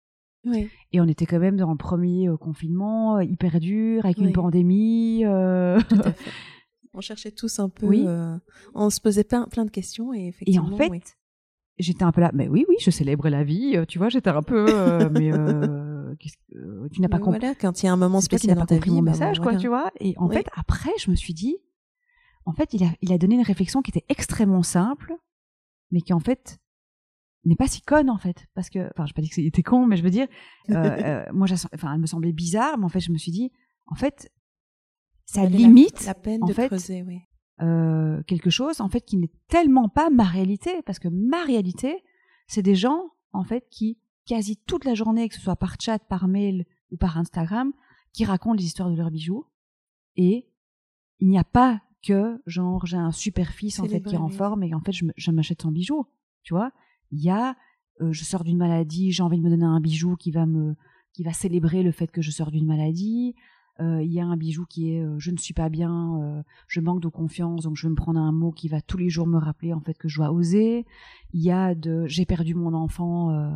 Oui. Et on était quand même dans le premier confinement, hyper dur, avec une pandémie. Tout à fait. On cherchait tous un peu. Oui. on se posait plein, plein de questions et effectivement. Et en fait, j'étais un peu là, mais oui, oui, je célèbre la vie, euh, tu vois, j'étais un peu, euh, mais euh, que, tu n'as pas compris. Voilà, quand il y a un moment spécial dans ta vie, mon bah, message, quoi, tu vois. Et en fait, après, je me suis dit, en fait, il a, il a donné une réflexion qui était extrêmement simple, mais qui en fait n'est pas si conne en fait, parce que, enfin, je pas dit que c'était con, mais je veux dire, moi, enfin, elle me semblait bizarre, mais en fait, je me suis dit, en fait, ça limite la, peine de creuser, oui. Euh, quelque chose en fait qui n'est tellement pas ma réalité parce que ma réalité c'est des gens en fait qui quasi toute la journée que ce soit par chat par mail ou par Instagram qui racontent les histoires de leurs bijoux. Et il n'y a pas que genre j'ai un super fils en fait qui est en forme et en fait je m'achète son bijou tu vois. Il y a euh, je sors d'une maladie j'ai envie de me donner un bijou qui va me qui va célébrer le fait que je sors d'une maladie il y a un bijou qui est euh, je ne suis pas bien, euh, je manque de confiance, donc je vais me prendre un mot qui va tous les jours me rappeler en fait que je dois oser. Il y a de j'ai perdu mon enfant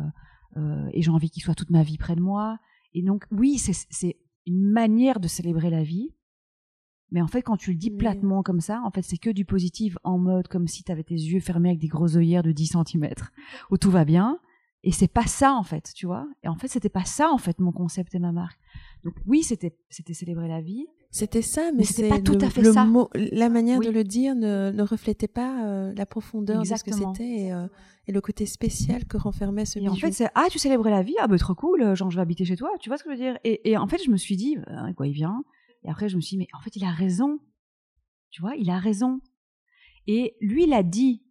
et j'ai envie qu'il soit toute ma vie près de moi. Et donc oui, c'est une manière de célébrer la vie. Mais en fait, quand tu le dis platement comme ça, en fait, c'est que du positif en mode comme si tu avais tes yeux fermés avec des gros œillères de 10 cm, où tout va bien. Et c'est pas ça, en fait, tu vois. Et en fait, c'était pas ça, en fait, mon concept et ma marque. Donc oui, c'était c'était célébrer la vie. C'était ça, mais, c'était pas tout à fait ça. la manière de le dire ne, ne reflétait pas euh, la profondeur de ce que c'était euh, et, le côté spécial que renfermait ce et En fait, c'est ah tu célébrais la vie, ah bah trop cool, genre je vais habiter chez toi, tu vois ce que je veux dire? Et, et, en fait, je me suis dit euh, quoi il vient? Et après, je me suis dit mais en fait, il a raison, tu vois, il a raison. Et lui, il a dit,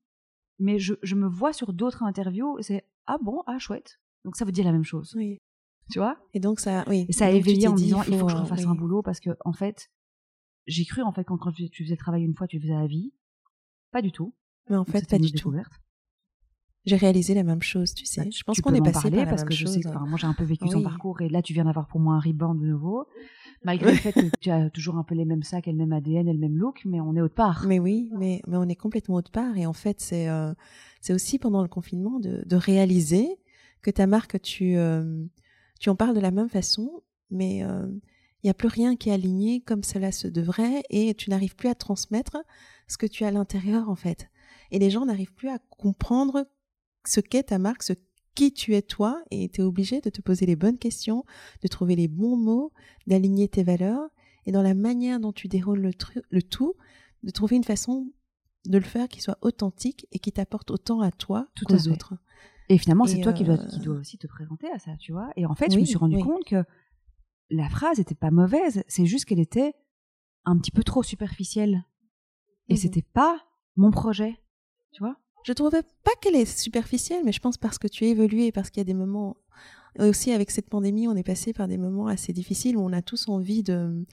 mais je, je me vois sur d'autres interviews, c'est ah bon, ah chouette. Donc ça veut dire la même chose. Oui tu vois? Et donc ça, oui. Et ça a éveillé en me disant il faut, que je refasse un boulot parce que en fait, j'ai cru en fait quand, quand tu, faisais le travail une fois, tu faisais la vie. Pas du tout. Mais en fait, pas du tout. J'ai réalisé la même chose, tu sais. Bah, je pense qu'on est passé par la parce que je sais que, moi j'ai un peu vécu ton parcours et là tu viens d'avoir pour moi un rebound de nouveau. Malgré le fait que tu as toujours un peu les mêmes sacs et le même ADN et le même look, mais on est autre part. Mais oui, mais, mais on est complètement autre part et en fait c'est euh, c'est aussi pendant le confinement de, de réaliser que ta marque tu euh, tu en parles de la même façon, mais il euh, n'y a plus rien qui est aligné comme cela se devrait et tu n'arrives plus à transmettre ce que tu as à l'intérieur en fait. Et les gens n'arrivent plus à comprendre ce qu'est ta marque, ce qui tu es toi et tu es obligé de te poser les bonnes questions, de trouver les bons mots, d'aligner tes valeurs et dans la manière dont tu déroules le, le tout, de trouver une façon de le faire qui soit authentique et qui t'apporte autant à toi qu'aux autres. Et finalement, c'est toi qui dois, qui dois, aussi te présenter à ça, tu vois. Et en fait, je me suis rendu compte que la phrase n'était pas mauvaise, c'est juste qu'elle était un petit peu trop superficielle. Et mmh c'était pas mon projet, tu vois. Je trouvais pas qu'elle est superficielle, mais je pense parce que tu as évolué, parce qu'il y a des moments. Aussi, avec cette pandémie, on est passé par des moments assez difficiles où on a tous envie de,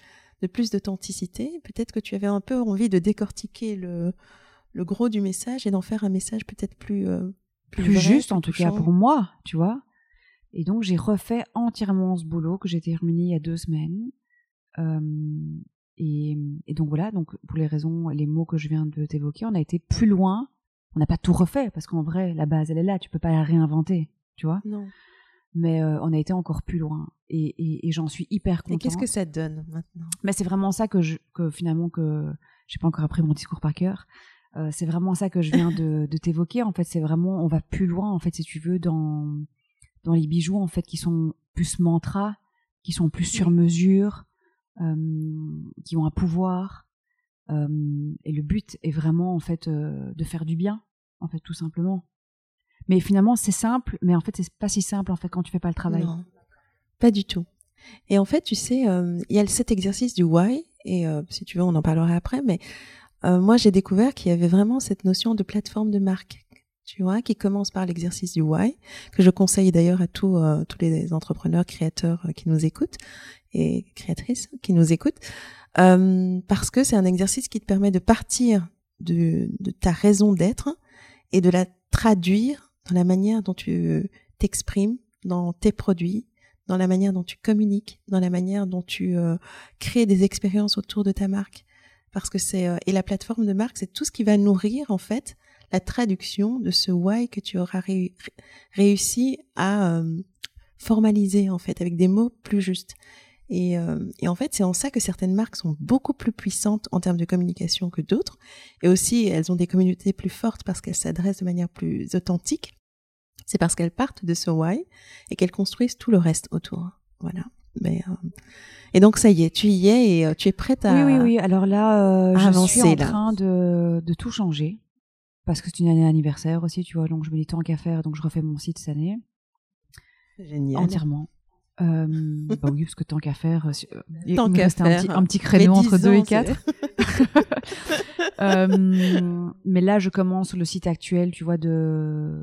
de plus d'authenticité. Peut-être que tu avais un peu envie de décortiquer le, le gros du message et d'en faire un message peut-être plus, euh, plus, juste en tout cas pour moi, tu vois. Et donc j'ai refait entièrement ce boulot que j'ai terminé il y a deux semaines. Euh, et, et, donc voilà, donc pour les raisons, les mots que je viens de t'évoquer, on a été plus loin. On n'a pas tout refait parce qu'en vrai, la base elle est là, tu peux pas la réinventer, tu vois. Non. mais on a été encore plus loin et, et, j'en suis hyper contente. Et qu'est-ce que ça donne maintenant? Mais c'est vraiment ça que, je, que finalement que j'ai pas encore appris mon discours par cœur. C'est vraiment ça que je viens de, t'évoquer. En fait, c'est vraiment on va plus loin en fait si tu veux dans dans les bijoux en fait qui sont plus mantra, qui sont plus sur mesure, qui ont un pouvoir. et le but est vraiment en fait de faire du bien, en fait tout simplement. Mais finalement c'est simple, mais en fait c'est pas si simple en fait quand tu fais pas le travail. Pas du tout. Et en fait tu sais, il y a cet exercice du why et si tu veux on en parlera après, mais moi j'ai découvert qu'il y avait vraiment cette notion de plateforme de marque tu vois, qui commence par l'exercice du why, que je conseille d'ailleurs à tous euh, tous les entrepreneurs, créateurs euh, qui nous écoutent et créatrices qui nous écoutent, euh, parce que c'est un exercice qui te permet de partir de, de ta raison d'être et de la traduire dans la manière dont tu t'exprimes dans tes produits, dans la manière dont tu communiques, dans la manière dont tu crées des expériences autour de ta marque. Parce que c'est et la plateforme de marque, c'est tout ce qui va nourrir en fait la traduction de ce why que tu auras réussi à euh, formaliser en fait avec des mots plus justes. Et, euh, et en fait, c'est en ça que certaines marques sont beaucoup plus puissantes en termes de communication que d'autres. Et aussi, elles ont des communautés plus fortes parce qu'elles s'adressent de manière plus authentique. C'est parce qu'elles partent de ce why et qu'elles construisent tout le reste autour. Voilà. Mais, euh, Et donc ça y est, tu y es et tu es prête à. Oui, oui, oui. Alors là, je suis en train de, de tout changer parce que c'est une année anniversaire aussi, tu vois. Donc je me dis tant qu'à faire, donc je refais mon site cette année. Génial. Entièrement. Euh, bah oui, parce que tant qu'à faire, euh, euh, tant qu'à faire, un petit, un petit créneau entre 2 et 4. euh, mais là, je commence le site actuel, tu vois, de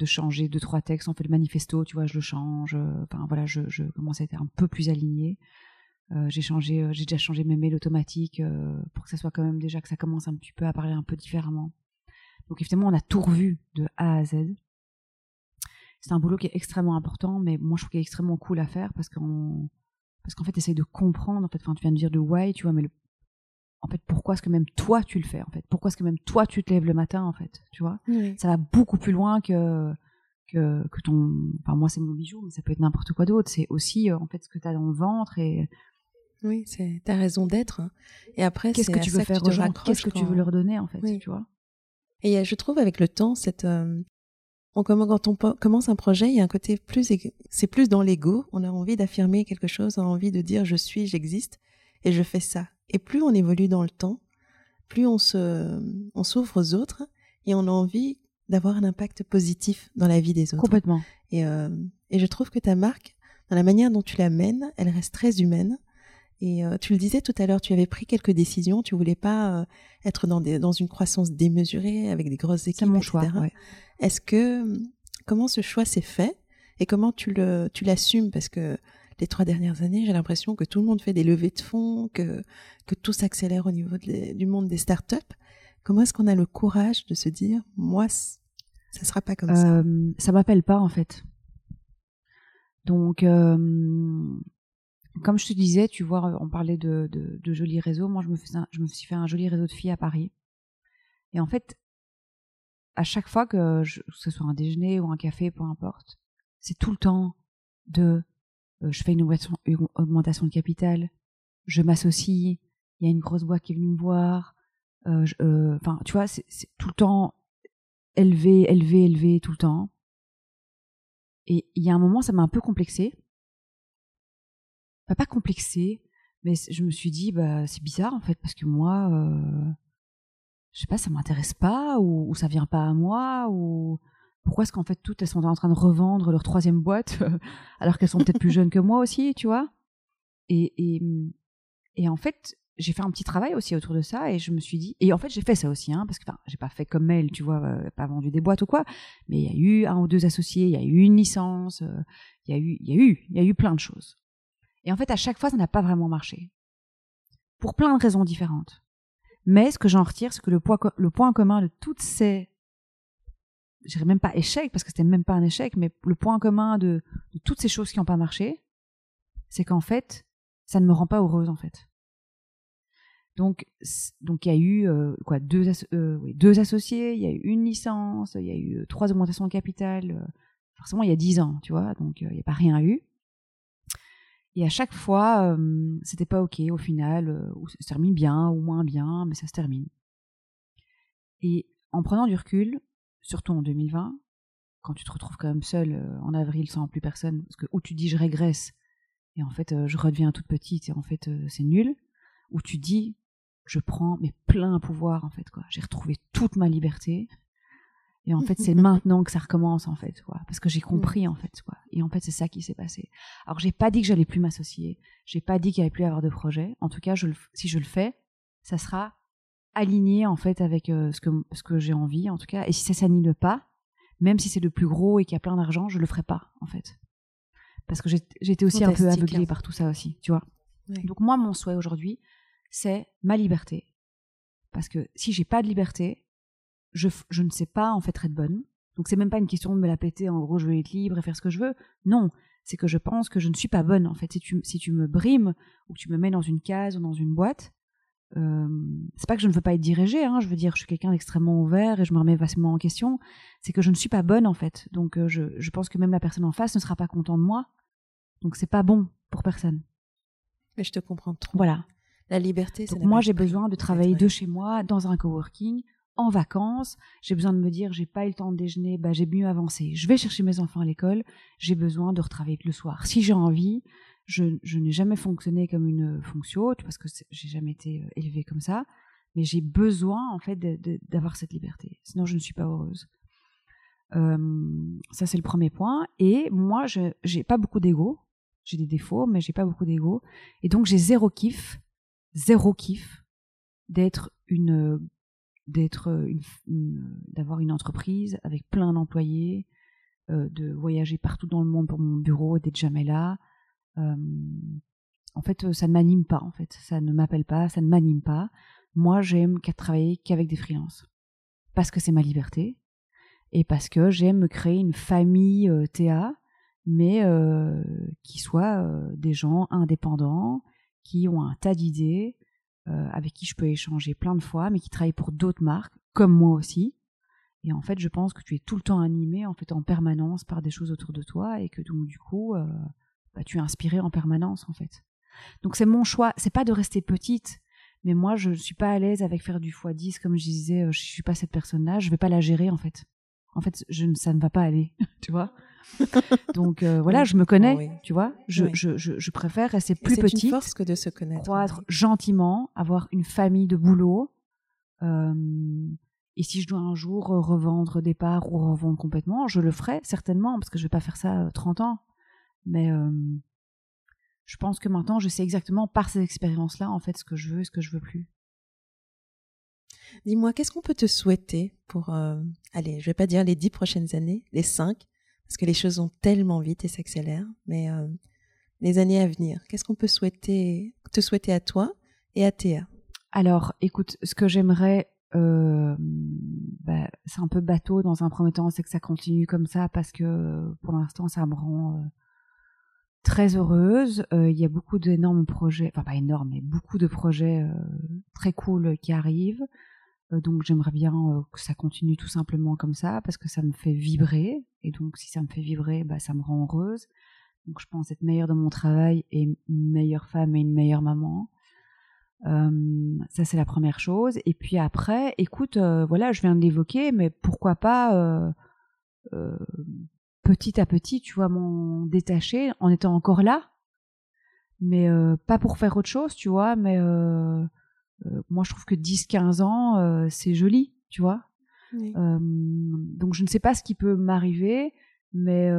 de changer deux trois textes. On fait le manifesto, tu vois, je le change. Enfin voilà, je, commence à être un peu plus alignée. Euh, j'ai changé, j'ai déjà changé mes mails automatiques pour que ça soit quand même déjà que ça commence un petit peu à parler un peu différemment. Donc évidemment, on a tout revu de A à Z. C'est un boulot qui est extrêmement important, mais moi je trouve qu'il est extrêmement cool à faire parce qu'on parce qu'en fait, essaye de comprendre. En fait, enfin, tu viens de dire de why, tu vois, mais en fait, pourquoi est-ce que même toi tu le fais En fait, pourquoi est-ce que même toi tu te lèves le matin En fait, tu vois, ça va beaucoup plus loin que que, que ton. Enfin, moi c'est mon bijou, mais ça peut être n'importe quoi d'autre. C'est aussi euh, en fait ce que tu as dans le ventre et oui, c'est ta raison d'être. Et après, qu'est-ce que tu veux faire aux gens Qu'est-ce que tu veux leur donner en fait, tu vois? Et je trouve avec le temps, cette, euh, on, quand on commence un projet, il y a un côté plus, c'est plus dans l'ego. On a envie d'affirmer quelque chose, on a envie de dire je suis, j'existe et je fais ça. Et plus on évolue dans le temps, plus on se, on s'ouvre aux autres et on a envie d'avoir un impact positif dans la vie des autres. Complètement. Et, euh, et je trouve que ta marque, dans la manière dont tu la mènes, elle reste très humaine. Et euh, tu le disais tout à l'heure, tu avais pris quelques décisions, tu voulais pas euh, être dans, des, dans une croissance démesurée avec des grosses équipes, mon choix. Est-ce que comment ce choix s'est fait et comment tu le tu l'assumes? Parce que les trois dernières années, j'ai l'impression que tout le monde fait des levées de fonds, que tout s'accélère au niveau du monde des startups. Comment est-ce qu'on a le courage de se dire moi ça sera pas comme ça? Euh, Ça m'appelle pas en fait. Donc comme je te disais, tu vois, on parlait de, jolis réseaux. Moi, je me, suis fait un joli réseau de filles à Paris. Et en fait, à chaque fois que, que ce soit un déjeuner ou un café, peu importe, c'est tout le temps de euh, je fais une augmentation, de capital, je m'associe, il y a une grosse boîte qui est venue me voir. Euh, euh, enfin, tu vois, c'est tout le temps élevé, élevé, élevé, tout le temps. Et il y a un moment, ça m'a un peu complexé pas complexé, mais je me suis dit, bah, c'est bizarre en fait, parce que moi, euh, je sais pas, ça m'intéresse pas, ou, ça vient pas à moi, ou pourquoi est-ce qu'en fait toutes elles sont en train de revendre leur troisième boîte, alors qu'elles sont peut-être plus jeunes que moi aussi, tu vois? Et, et, en fait, j'ai fait un petit travail aussi autour de ça et je me suis dit et en fait j'ai fait ça aussi hein parce que j'ai pas fait comme elle tu vois euh, pas vendu des boîtes ou quoi mais il y a eu un ou deux associés il y a eu une licence euh, il y a eu il y a eu y a eu plein de choses et en fait, à chaque fois, ça n'a pas vraiment marché. Pour plein de raisons différentes. Mais ce que j'en retire, c'est que le, le point commun de toutes ces je dirais même pas échec parce que c'était même pas un échec, mais le point commun de, toutes ces choses qui n'ont pas marché, c'est qu'en fait, ça ne me rend pas heureuse en fait. Donc, donc il y a eu euh, quoi deux, euh, deux associés, il y a eu une licence, il y a eu trois augmentations de capital. Euh, forcément il y a dix ans, tu vois, donc il n'y a pas rien eu. Et à chaque fois, c'était pas ok au final, ou ça se termine bien ou moins bien, mais ça se termine. Et en prenant du recul, surtout en 2020, quand tu te retrouves quand même seule en avril sans plus personne, parce que où tu dis je régresse, et en fait je redeviens toute petite, et en fait c'est nul, ou tu dis je prends mes plein pouvoir en fait quoi, j'ai retrouvé toute ma liberté, et en fait, c'est maintenant que ça recommence, en fait, quoi. Parce que j'ai compris, en fait, quoi. Et en fait, c'est ça qui s'est passé. Alors, j'ai pas dit que j'allais plus m'associer. J'ai pas dit qu'il y avait plus avoir de projet. En tout cas, je si je le fais, ça sera aligné, en fait, avec euh, ce que, ce que j'ai envie, en tout cas. Et si ça s'annule pas, même si c'est le plus gros et qu'il y a plein d'argent, je le ferai pas, en fait. Parce que j'étais aussi un peu aveuglée hein. par tout ça aussi, tu vois. Donc, moi, mon souhait aujourd'hui, c'est ma liberté. Parce que si j'ai pas de liberté, je, je ne sais pas en fait être bonne. Donc c'est même pas une question de me la péter en gros je veux être libre et faire ce que je veux. Non, c'est que je pense que je ne suis pas bonne en fait. Si tu, si tu me brimes ou que tu me mets dans une case ou dans une boîte, euh, c'est pas que je ne veux pas être dirigée, hein, je veux dire je suis quelqu'un d'extrêmement ouvert et je me remets facilement en question. C'est que je ne suis pas bonne en fait. Donc euh, je, je pense que même la personne en face ne sera pas content de moi. Donc c'est pas bon pour personne. Mais je te comprends trop. Voilà. La liberté. Donc moi j'ai besoin de travailler de chez moi dans un coworking en vacances, j'ai besoin de me dire j'ai pas eu le temps de déjeuner, bah j'ai mieux avancé. Je vais chercher mes enfants à l'école, j'ai besoin de retravailler le soir. Si j'ai envie, je, n'ai jamais fonctionné comme une fonction, parce que j'ai jamais été euh, élevée comme ça, mais j'ai besoin en fait d'avoir cette liberté. Sinon, je ne suis pas heureuse. ça c'est le premier point. Et moi, je j'ai pas beaucoup d'ego. J'ai des défauts, mais j'ai pas beaucoup d'ego. Et donc j'ai zéro kiff, zéro kiff d'être une d'être euh, d'avoir une entreprise avec plein d'employés, euh, de voyager partout dans le monde pour mon bureau, d'être jamais là. En fait, ça ne m'anime pas. En fait, ça ne m'appelle pas, ça ne m'anime pas. Moi, j'aime travailler qu'avec des freelances parce que c'est ma liberté et parce que j'aime me créer une famille euh, TA, mais qui soit des gens indépendants, qui ont un tas d'idées, euh, avec qui je peux échanger plein de fois, mais qui travaillent pour d'autres marques, comme moi aussi. Et en fait, je pense que tu es tout le temps animé en fait en permanence par des choses autour de toi et que donc du coup, euh, bah, tu es inspiré en permanence en fait. Donc c'est mon choix. C'est pas de rester petite, mais moi je ne suis pas à l'aise avec faire du x10 comme je disais. Euh, je suis pas cette personne-là. Je vais pas la gérer en fait. En fait, je, ça ne va pas aller, tu vois. Donc euh, voilà, je me connais, tu vois. Je, je, je, préfère rester plus petite. C'est une force que de se connaître. Croître gentiment, avoir une famille de boulot. Euh, et si je dois un jour revendre des parts ou revendre complètement, je le ferai certainement, parce que je vais pas faire ça 30 euh, ans. Mais je pense que maintenant, je sais exactement par ces expériences-là, en fait, ce que je veux et ce que je veux plus. Dis-moi, qu'est-ce qu'on peut te souhaiter pour, allez, je vais pas dire les dix prochaines années, les cinq, parce que les choses vont tellement vite et s'accélèrent. Mais euh, les années à venir, qu'est-ce qu'on peut souhaiter, te souhaiter à toi et à Théa? Alors, écoute, ce que j'aimerais, euh, bah, c'est un peu bateau dans un premier temps, c'est que ça continue comme ça parce que pour l'instant, ça me rend très heureuse. Il y a beaucoup d'énormes projets, enfin pas énormes, mais beaucoup de projets très cool qui arrivent. Euh, donc j'aimerais bien euh, que ça continue tout simplement comme ça parce que ça me fait vibrer et donc si ça me fait vibrer, bah ça me rend heureuse. Donc je pense être meilleure dans mon travail et une meilleure femme et une meilleure maman. Euh, ça c'est la première chose. Et puis après, écoute, voilà, je viens de l'évoquer, mais pourquoi pas petit à petit, tu vois, m'en détacher en étant encore là, mais pas pour faire autre chose, tu vois, mais euh, moi, je trouve que 10-15 ans, euh, c'est joli, tu vois. Euh, donc, je ne sais pas ce qui peut m'arriver, mais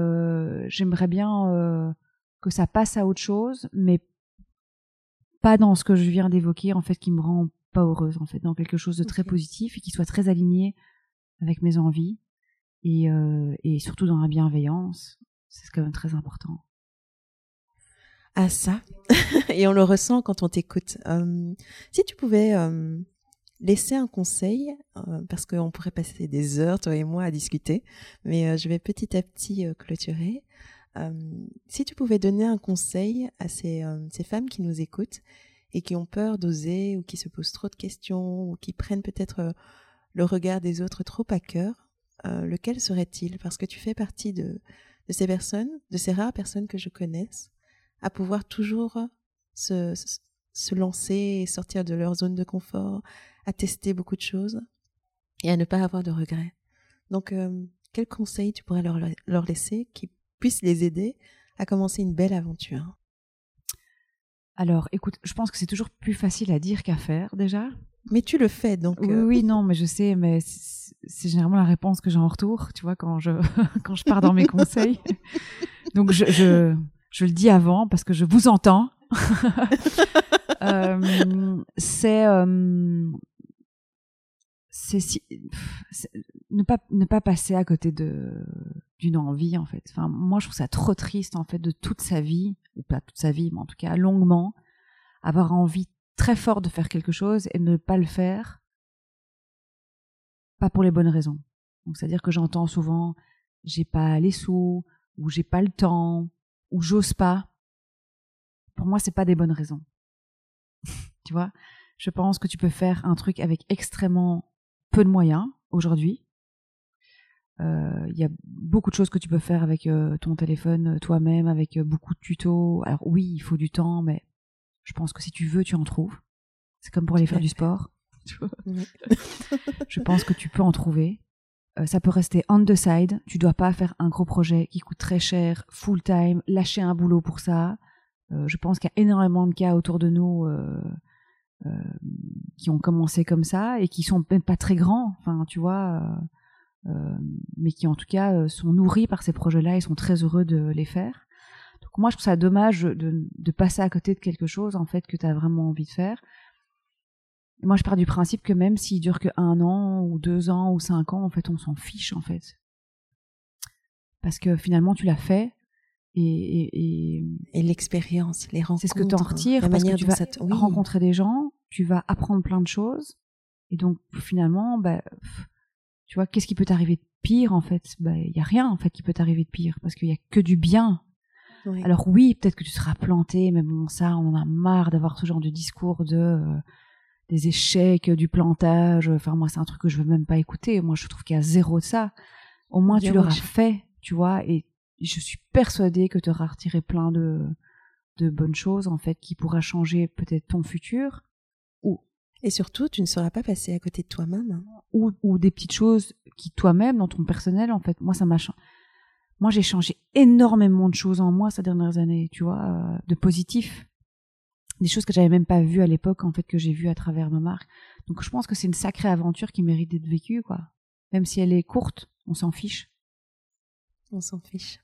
j'aimerais bien que ça passe à autre chose, mais pas dans ce que je viens d'évoquer, en fait, qui me rend pas heureuse, en fait, dans quelque chose de très positif et qui soit très aligné avec mes envies et, et surtout dans la bienveillance. C'est quand même très important à ça et on le ressent quand on t'écoute. Euh, si tu pouvais euh, laisser un conseil, euh, parce qu'on pourrait passer des heures, toi et moi, à discuter, mais je vais petit à petit clôturer. si tu pouvais donner un conseil à ces, ces, femmes qui nous écoutent et qui ont peur d'oser ou qui se posent trop de questions ou qui prennent peut-être le regard des autres trop à cœur, lequel serait-il? Parce que tu fais partie de, ces personnes, de ces rares personnes que je connaisse, à pouvoir toujours se, se lancer et sortir de leur zone de confort, à tester beaucoup de choses et à ne pas avoir de regrets. Donc, euh, quel conseil tu pourrais leur, leur laisser qui puisse les aider à commencer une belle aventure? Alors, écoute, je pense que c'est toujours plus facile à dire qu'à faire déjà. Mais tu le fais, donc. Oui, euh, oui, non, mais je sais, mais c'est généralement la réponse que j'ai en retour, tu vois, quand je, quand je pars dans mes conseils. Donc, je, je, je, le dis avant parce que je vous entends. euh, c'est euh, c'est ne pas ne pas passer à côté de d'une envie en fait. Enfin, moi je trouve ça trop triste en fait de toute sa vie ou pas toute sa vie, mais en tout cas longuement avoir envie très fort de faire quelque chose et ne pas le faire pas pour les bonnes raisons. C'est-à-dire que j'entends souvent j'ai pas les sous ou j'ai pas le temps ou j'ose pas. Pour moi, c'est pas des bonnes raisons. tu vois, je pense que tu peux faire un truc avec extrêmement peu de moyens aujourd'hui. Euh, il y a beaucoup de choses que tu peux faire avec euh, ton téléphone euh, toi-même, avec beaucoup de tutos. Alors oui, il faut du temps, mais je pense que si tu veux, tu en trouves. C'est comme pour aller faire du sport. je pense que tu peux en trouver. ça peut rester on the side. Tu dois pas faire un gros projet qui coûte très cher, full time, lâcher un boulot pour ça. je pense qu'il y a énormément de cas autour de nous euh, qui ont commencé comme ça et qui sont même pas très grands, enfin tu vois, euh, euh, mais qui en tout cas sont nourris par ces projets-là et sont très heureux de les faire. Moi je trouve ça dommage de, de passer à côté de quelque chose en fait que tu as vraiment envie de faire. moi je pars du principe que même s'il dure que un an ou deux ans ou cinq ans, en fait on s'en fiche en fait. Parce que finalement tu l'as fait, et, et, l'expérience, les rencontres. C'est ce que tu en retires parce que tu vas rencontrer des gens, tu vas apprendre plein de choses. Et donc, finalement, bah, tu vois, qu'est-ce qui peut t'arriver de pire, en fait? Bah, Il y a rien, en fait, qui peut t'arriver de pire parce qu'il y a que du bien. Alors oui, peut-être que tu seras planté, mais bon, ça, on en a marre d'avoir ce genre de discours de euh, des échecs, du plantage. Enfin, moi, c'est un truc que je veux même pas écouter. Moi, je trouve qu'il y a zéro de ça. Au moins, tu l'auras fait, tu vois, et je suis persuadée que tu auras retiré plein de, de bonnes choses, en fait, qui pourra changer peut-être ton futur. Ou, et surtout, tu ne seras pas passé à côté de toi-même. Hein. Ou, ou des petites choses qui, toi-même, dans ton personnel, en fait, moi, ça m'a Moi, j'ai changé énormément de choses en moi ces dernières années, tu vois, euh, de positif. Des choses que j'avais même pas vues à l'époque, en fait, que j'ai vues à travers ma marque. Donc, je pense que c'est une sacrée aventure qui mérite d'être vécue, quoi. Même si elle est courte, on s'en fiche. On s'en fiche.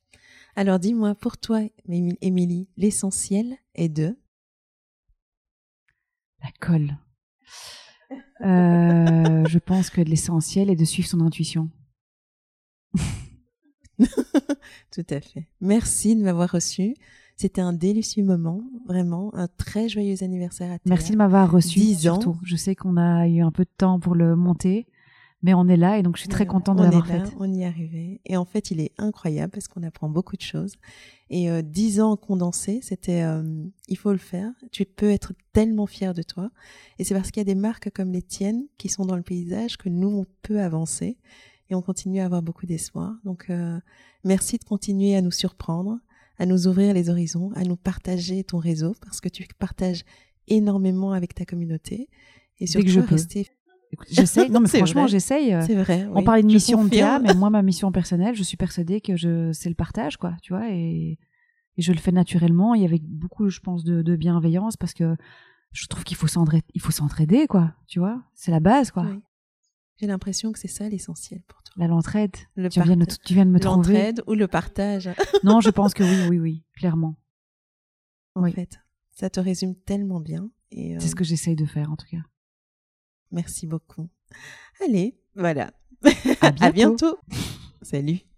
Alors dis-moi, pour toi, Émilie, l'essentiel est de? La colle. Euh, je pense que l'essentiel est de suivre son intuition. Tout à fait. Merci de m'avoir reçu. C'était un délicieux moment, vraiment, un très joyeux anniversaire à toi. Merci de m'avoir reçu. 10 ans. Surtout. Je sais qu'on a eu un peu de temps pour le monter mais on est là et donc je suis très contente de l'avoir fait. On y est arrivé et en fait il est incroyable parce qu'on apprend beaucoup de choses et euh, dix ans condensés, c'était euh, il faut le faire. Tu peux être tellement fier de toi et c'est parce qu'il y a des marques comme les tiennes qui sont dans le paysage que nous on peut avancer et on continue à avoir beaucoup d'espoir. Donc euh, merci de continuer à nous surprendre, à nous ouvrir les horizons, à nous partager ton réseau parce que tu partages énormément avec ta communauté et surtout je rester J'essaye. Non, mais franchement, j'essaye. C'est vrai. On parlait de mission de cas, mais moi, ma mission personnelle, je suis persuadée que je, c'est le partage, quoi, tu vois, et, et, je le fais naturellement et avec beaucoup, je pense, de, de bienveillance parce que je trouve qu'il faut s'entraider, il faut s'entraider, quoi, tu vois. C'est la base, quoi. J'ai l'impression que c'est ça l'essentiel pour toi. La l'entraide. Tu, viens de, tu viens de me trouver. L'entraide ou le partage. non, je pense que oui, oui, oui, clairement. En fait, ça te résume tellement bien. C'est ce euh, que j'essaye de faire, en tout cas. Merci beaucoup. Allez, voilà. À bientôt. Salut.